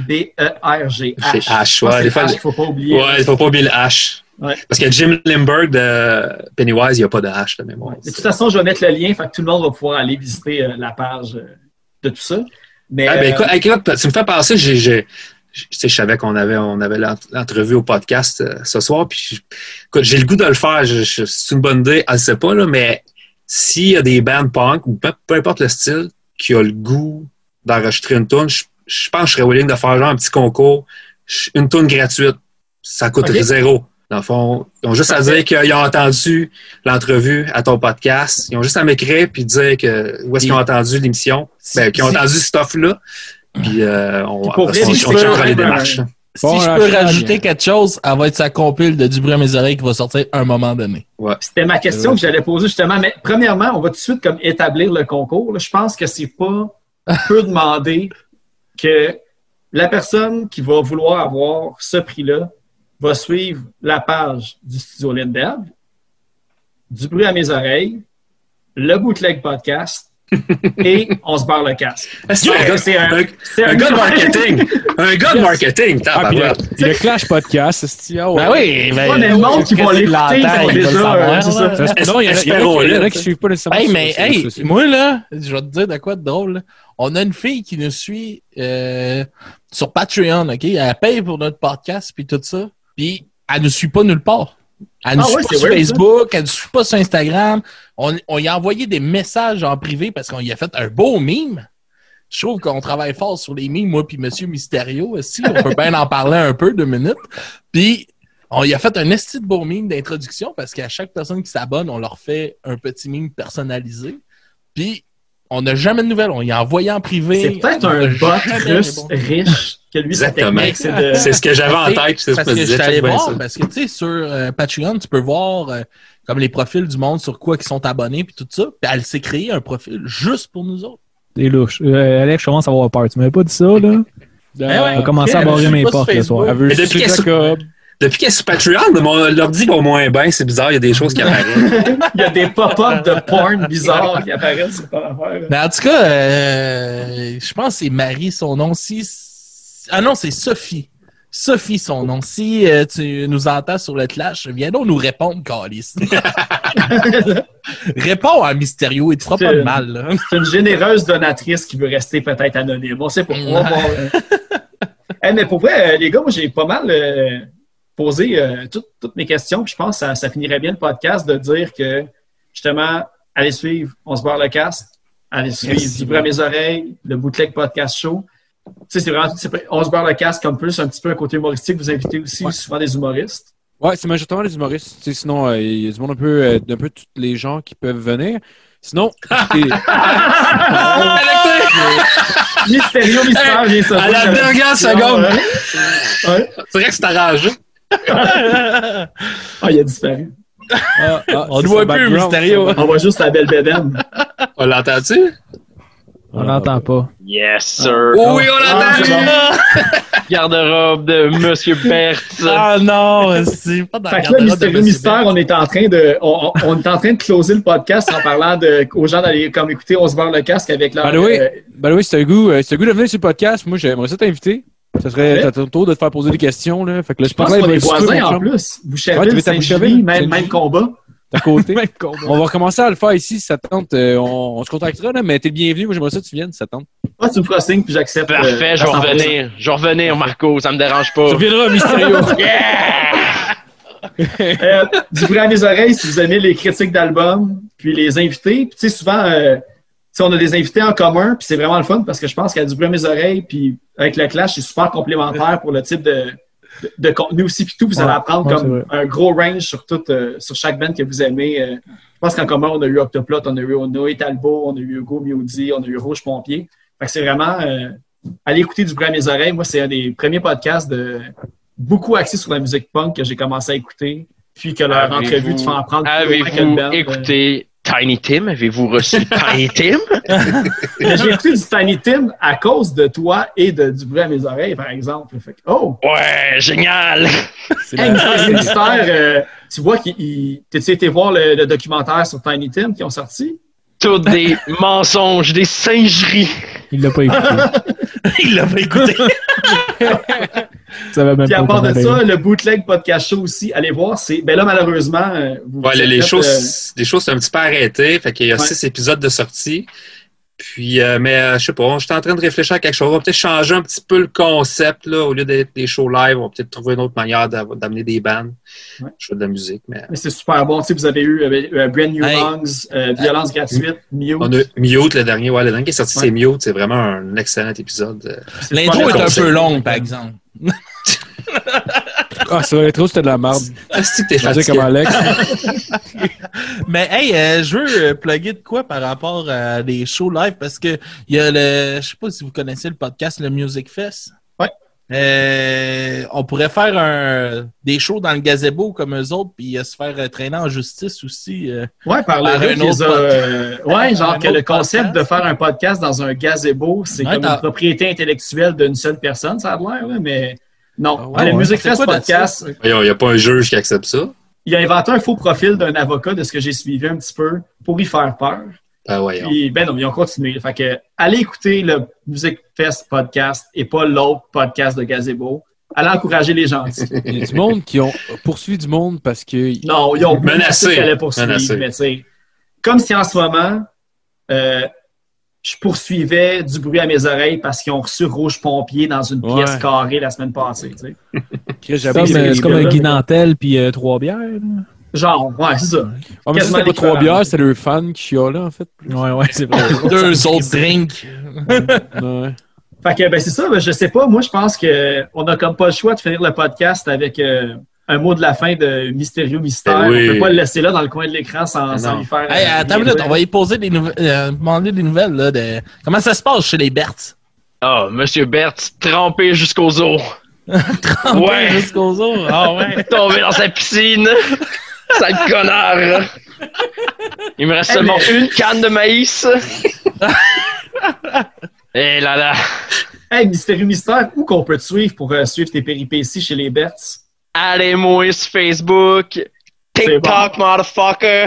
L-I-N-D-B-E-R-G-H. Chez H, ouais, des fois, H, faut pas oublier. Ouais, il faut pas oublier le H. Ouais. Parce que Jim Limburg de Pennywise, il n'y a pas de H de mémoire. De toute façon, je vais mettre le lien, fait que tout le monde va pouvoir aller visiter euh, la page euh, de tout ça. Mais, Ah, ben, euh, écoute, écoute, tu me fais penser, j'ai, je je savais qu'on avait, on avait l'ent- l'entrevue au podcast euh, ce soir, puis j'ai le goût de le faire. C'est une bonne idée, je sais pas, là, mais s'il y a des bands punk ou peu, peu importe le style qui a le goût d'enregistrer une tune, je, je pense que je serais willing de faire genre un petit concours, une tune gratuite. Ça coûte zéro. Dans le fond, ils ont juste à dire qu'ils ont entendu l'entrevue à ton podcast. Ils ont juste à m'écrire puis dire que où est-ce qu'ils ont entendu l'émission. Ben, qu'ils ont entendu ce stuff-là. Puis euh, on, Puis pour après, vrai, on, si on checkera les démarches. Si je peux rajouter quelque chose, elle va être sa compile de Du bruit à mes oreilles qui va sortir à un moment donné. C'était ma question que j'allais poser justement. Mais premièrement, on va tout de suite comme établir le concours. Je pense que c'est pas [laughs] peu demander que la personne qui va vouloir avoir ce prix-là va suivre la page du studio Lindbergh, du bruit à mes oreilles, le bootleg podcast et on se barre le casque. Y a un C'est un, un- c'est Un gars de marketing! Un gars de marketing! Ah, puis le, Clash Podcast, c'est ah ouais. Ben oui, ben, qui l'écouter, ils il le déjà, savoir, euh, c'est là. ça. Ça, Non, il y en a- y a qui- y a qui suivent pas nécessairement. Hey, mais hey, moi là, je vais te dire de quoi de drôle. On a une fille qui nous suit euh, sur Patreon, OK? Elle paye pour notre podcast puis tout ça. Puis elle ne suit pas nulle part. Elle ne Ah suit ouais, pas sur Facebook, elle ne suit pas sur Instagram. On, on y a envoyé des messages en privé parce qu'on y a fait un beau mime. Je trouve qu'on travaille fort sur les mimes, moi puis Monsieur Mysterio. aussi. on peut bien en parler un peu, deux minutes. Puis on y a fait un esti de beau mime d'introduction parce qu'à chaque personne qui s'abonne, on leur fait un petit mime personnalisé. Puis on n'a jamais de nouvelles. On y a envoyé en privé. C'est peut-être un bot russe riche que lui, Exactement. c'est de... C'est ce que j'avais en tête. C'est ce Parce que je que je allé voir, ça. parce que tu sais, sur euh, Patreon, tu peux voir euh, comme les profils du monde sur quoi ils sont abonnés puis tout ça. Puis elle s'est créée un profil juste pour nous autres. T'es louche. Euh, Alex, je commence à avoir peur. Tu m'avais pas dit ça, là? [laughs] Euh, Eh ouais. On va commencer à barrer mes portes le soir. Elle veut qu'elle- Jacob. Depuis qu'elle est sur Patreon, mon l'ordi va moins bien. C'est bizarre, il y a des choses qui apparaissent. [laughs] Il y a des pop-up de porn bizarres qui apparaissent sur ton affaire. Mais en tout cas, euh, je pense que c'est Marie son nom. Si, ah non, c'est Sophie. Sophie son nom. Si euh, tu nous entends sur le clash, viens donc nous répondre, Calis. [laughs] Réponds à Mysterio, il te fera pas de mal. C'est une généreuse donatrice qui veut rester peut-être anonyme. On sait pas. On va voir, euh. Hey, mais pour vrai, euh, les gars, moi, j'ai pas mal euh, posé euh, toutes, toutes mes questions. Puis je pense que ça, ça finirait bien le podcast de dire que, justement, allez suivre On se barre le casque. Allez suivre. Du à mes oreilles, le Bootleg Podcast Show. Tu sais, c'est vraiment, On se barre le casque comme plus un petit peu un côté humoristique. Vous invitez aussi Ouais. souvent des humoristes. Ouais, c'est majoritairement les humoristes. Sinon, euh, il y a du monde un peu, euh, d'un peu tous les gens qui peuvent venir. Sinon, c'est- [laughs] Mystérieux, mystère, vient ça. À la dernière seconde. Ouais. C'est vrai que c'est arrangé. Ah, il a disparu. Ah, ah, On ne voit plus, son On voit juste la belle bédaine. On l'entend-tu? On l'entend pas. Yes, sir. Oh oui, on Ah, c'est l'entend! [laughs] garde-robe de Monsieur Berthe. Ah non, c'est pas dans Fait la que là, Mystérieux Monsieur Mystère, on est en train de, on, est en train de closer le podcast en parlant de, aux gens d'aller comme écouter On se barre le casque avec euh, the way, si t'as le goût, euh, si t'as le goût de venir sur le podcast, moi, j'aimerais ça t'inviter. Ça serait Ouais. à ton tour de te faire poser des questions, là. Fait que là, je pense qu'on est voisins en plus. Ouais, Boucherville, Saint-Julie, Boucherville? même, même combat. D'à côté? [laughs] on va recommencer à le faire ici si ça te tente. euh, on, on se contactera, là, mais t'es le bienvenu. Moi, j'aimerais ça que tu viennes si ça te tente. Ah, tu me feras signe, puis j'accepte. Parfait, euh, je vais à 100%. revenir. Je vais revenir, Marco, ça me dérange pas. Tu reviendras, Mysterio. [laughs] Euh, du bruit à mes oreilles, si vous aimez les critiques d'albums, puis les invités. Puis, tu sais, souvent, euh, on a des invités en commun, puis c'est vraiment le fun parce que je pense qu'il y a du bruit à mes oreilles, puis avec le clash, c'est super complémentaire pour le type de, de, de contenu aussi. Puis tout, vous allez apprendre ouais, comme un gros range sur tout, euh, sur chaque band que vous aimez. Euh, je pense qu'en commun, on a eu Octoplot, on a eu Noé Talbot, on a eu Hugo Miodi, on a eu Rouge Pompier. Fait que c'est vraiment, euh, allez écouter du bruit à mes oreilles. Moi, c'est un des premiers podcasts de beaucoup axé sur la musique punk que j'ai commencé à écouter. Puis que leur entrevue te fait en prendre plus loin que le Avez-vous écouté Tiny Tim? Avez-vous reçu [laughs] Tiny Tim? [laughs] J'ai écouté du Tiny Tim à cause de toi et de, du bruit à mes oreilles, par exemple. Fait que, oh! Ouais, génial! Mystère, euh, tu vois T'as-tu été voir le, le documentaire sur Tiny Tim qui ont sorti? Toutes des [laughs] mensonges, des singeries. Il l'a pas écouté. [laughs] Il l'a pas écouté. [laughs] Ça va même Puis à part de ça, le bootleg podcast show aussi, allez voir. C'est, ben là, malheureusement, euh, vous Ouais, vous les, êtes les fait, choses, euh, les choses sont un petit peu arrêtées. Fait qu'il y a Ouais. six épisodes de sortie. Puis, euh, mais euh, je sais pas, j'étais en train de réfléchir à quelque chose. On va peut-être changer un petit peu le concept, là. Au lieu d'être des shows live, on va peut-être trouver une autre manière d'amener des bands. Ouais. Jouer de la musique, mais. mais c'est super bon. Tu sais, vous avez eu euh, euh, Brand New Hey. Lungs, euh, Violence gratuite, Mute. On a Mute, le dernier, ouais, le dernier qui est sorti, Ouais. c'est Mute. C'est vraiment un excellent épisode. Euh, L'intro est un peu longue, par exemple. [laughs] Ah, ça, l'intro, c'était de la merde. Est-ce que t'es fatigué? comme Alex. [laughs] Mais hey, euh, je veux euh, plugger de quoi par rapport à des shows live? Parce que il y a le, je sais pas si vous connaissez le podcast le Music Fest. Ouais. Euh, on pourrait faire un, des shows dans le gazebo comme eux autres puis euh, se faire euh, traîner en justice aussi. euh. Ouais, par le Par un autre a, euh, ouais, genre que le concept podcast. de faire un podcast dans un gazebo, c'est Ouais, comme une propriété intellectuelle d'une seule personne, ça a l'air, là, mais non. Ah ouais, le ouais. Music C'est Fest podcast, Il n'y a pas un juge qui accepte ça? il a inventé un faux profil d'un avocat de ce que j'ai suivi un petit peu pour y faire peur. Ben voyons. Puis, ben non, ils ont continué. Fait que, allez écouter le Music Fest podcast et pas l'autre podcast de gazebo. Allez encourager les gens. [laughs] Il y a du monde qui ont poursuivi du monde parce que. Non, ils ont Menacé. qu'elle allait poursuivre, Menacé. mais comme si en ce moment, euh, je poursuivais du bruit à mes oreilles parce qu'ils ont reçu Rouge Pompier dans une Ouais. pièce carrée la semaine passée. tu sais. [laughs] Chris, C'est comme, c'est- c'est comme un gars-là, Guy mais- Nantel puis euh, trois bières. là. Genre, ouais, c'est ça. Ah, mais quasiment c'était pas trois bières, c'était le fan qui chialait, en fait. Ouais, ouais, c'est vrai. [laughs] Deux autres drinks. Ouais. Fait que, ben, c'est ça, ben, je sais pas. Moi, je pense que on a comme pas le choix de finir le podcast avec euh, un mot de la fin de Mystérieux Mystère. Ben oui. On peut pas le laisser là dans le coin de l'écran sans, Ben sans lui faire. Hey, euh, attends une minute, on va y poser des nouvelles, euh, demander des nouvelles là, de comment ça se passe chez les Berthes? Ah, Monsieur Berthe, trempé jusqu'aux os. [laughs] Ouais. jusqu'aux os. Ah ouais. [laughs] Tombé dans sa piscine. [laughs] Sale connard. Il me reste Eh, seulement mais- une canne de maïs. Eh là là. Hey, Mystérieux Mystère, où qu'on peut te suivre pour euh, suivre tes péripéties chez les Berts? Allez-moi sur Facebook. TikTok, motherfucker.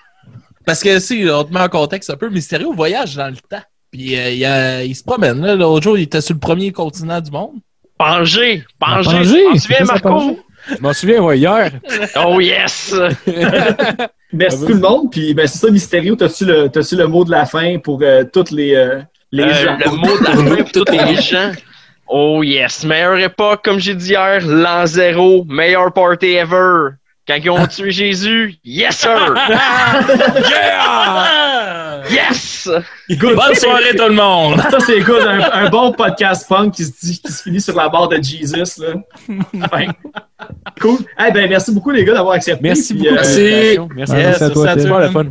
[laughs] Parce que si on te met en contexte un peu, Mysterio voyage dans le temps. Puis euh, il, euh, il se promène. Là. L'autre jour, il était sur le premier continent du monde. Pangé. Pangé. Pangé, Tu t'en c'est souviens, Marco? Je m'en souviens, ouais, hier. [laughs] Oh yes. [laughs] Merci tout le monde. Puis, ben, c'est ça, Mystérieux, t'as-tu le, t'as-tu le mot de la fin pour euh, toutes les, euh, les Euh, gens? le mot de la fin pour tous les gens? Oh yes, meilleure époque, comme j'ai dit hier, l'an zéro, meilleur party ever. Quand ils ont tué Jésus, yes sir! [laughs] Yeah! Yes! Good. Bonne soirée tout le monde! [laughs] Ça, c'est good. Un, un bon podcast punk qui se, dit, qui se finit sur la barre de Jesus. Là. Cool. Eh ben, merci beaucoup, les gars, d'avoir accepté. Merci Puis, beaucoup. euh, Merci. Merci. Merci à toi, super le fun.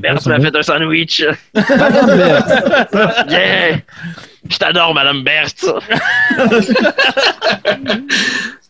Berthe m'a fait un sandwich. Madame Berthe. [laughs] Yeah! Je t'adore, Madame Berthe. [laughs]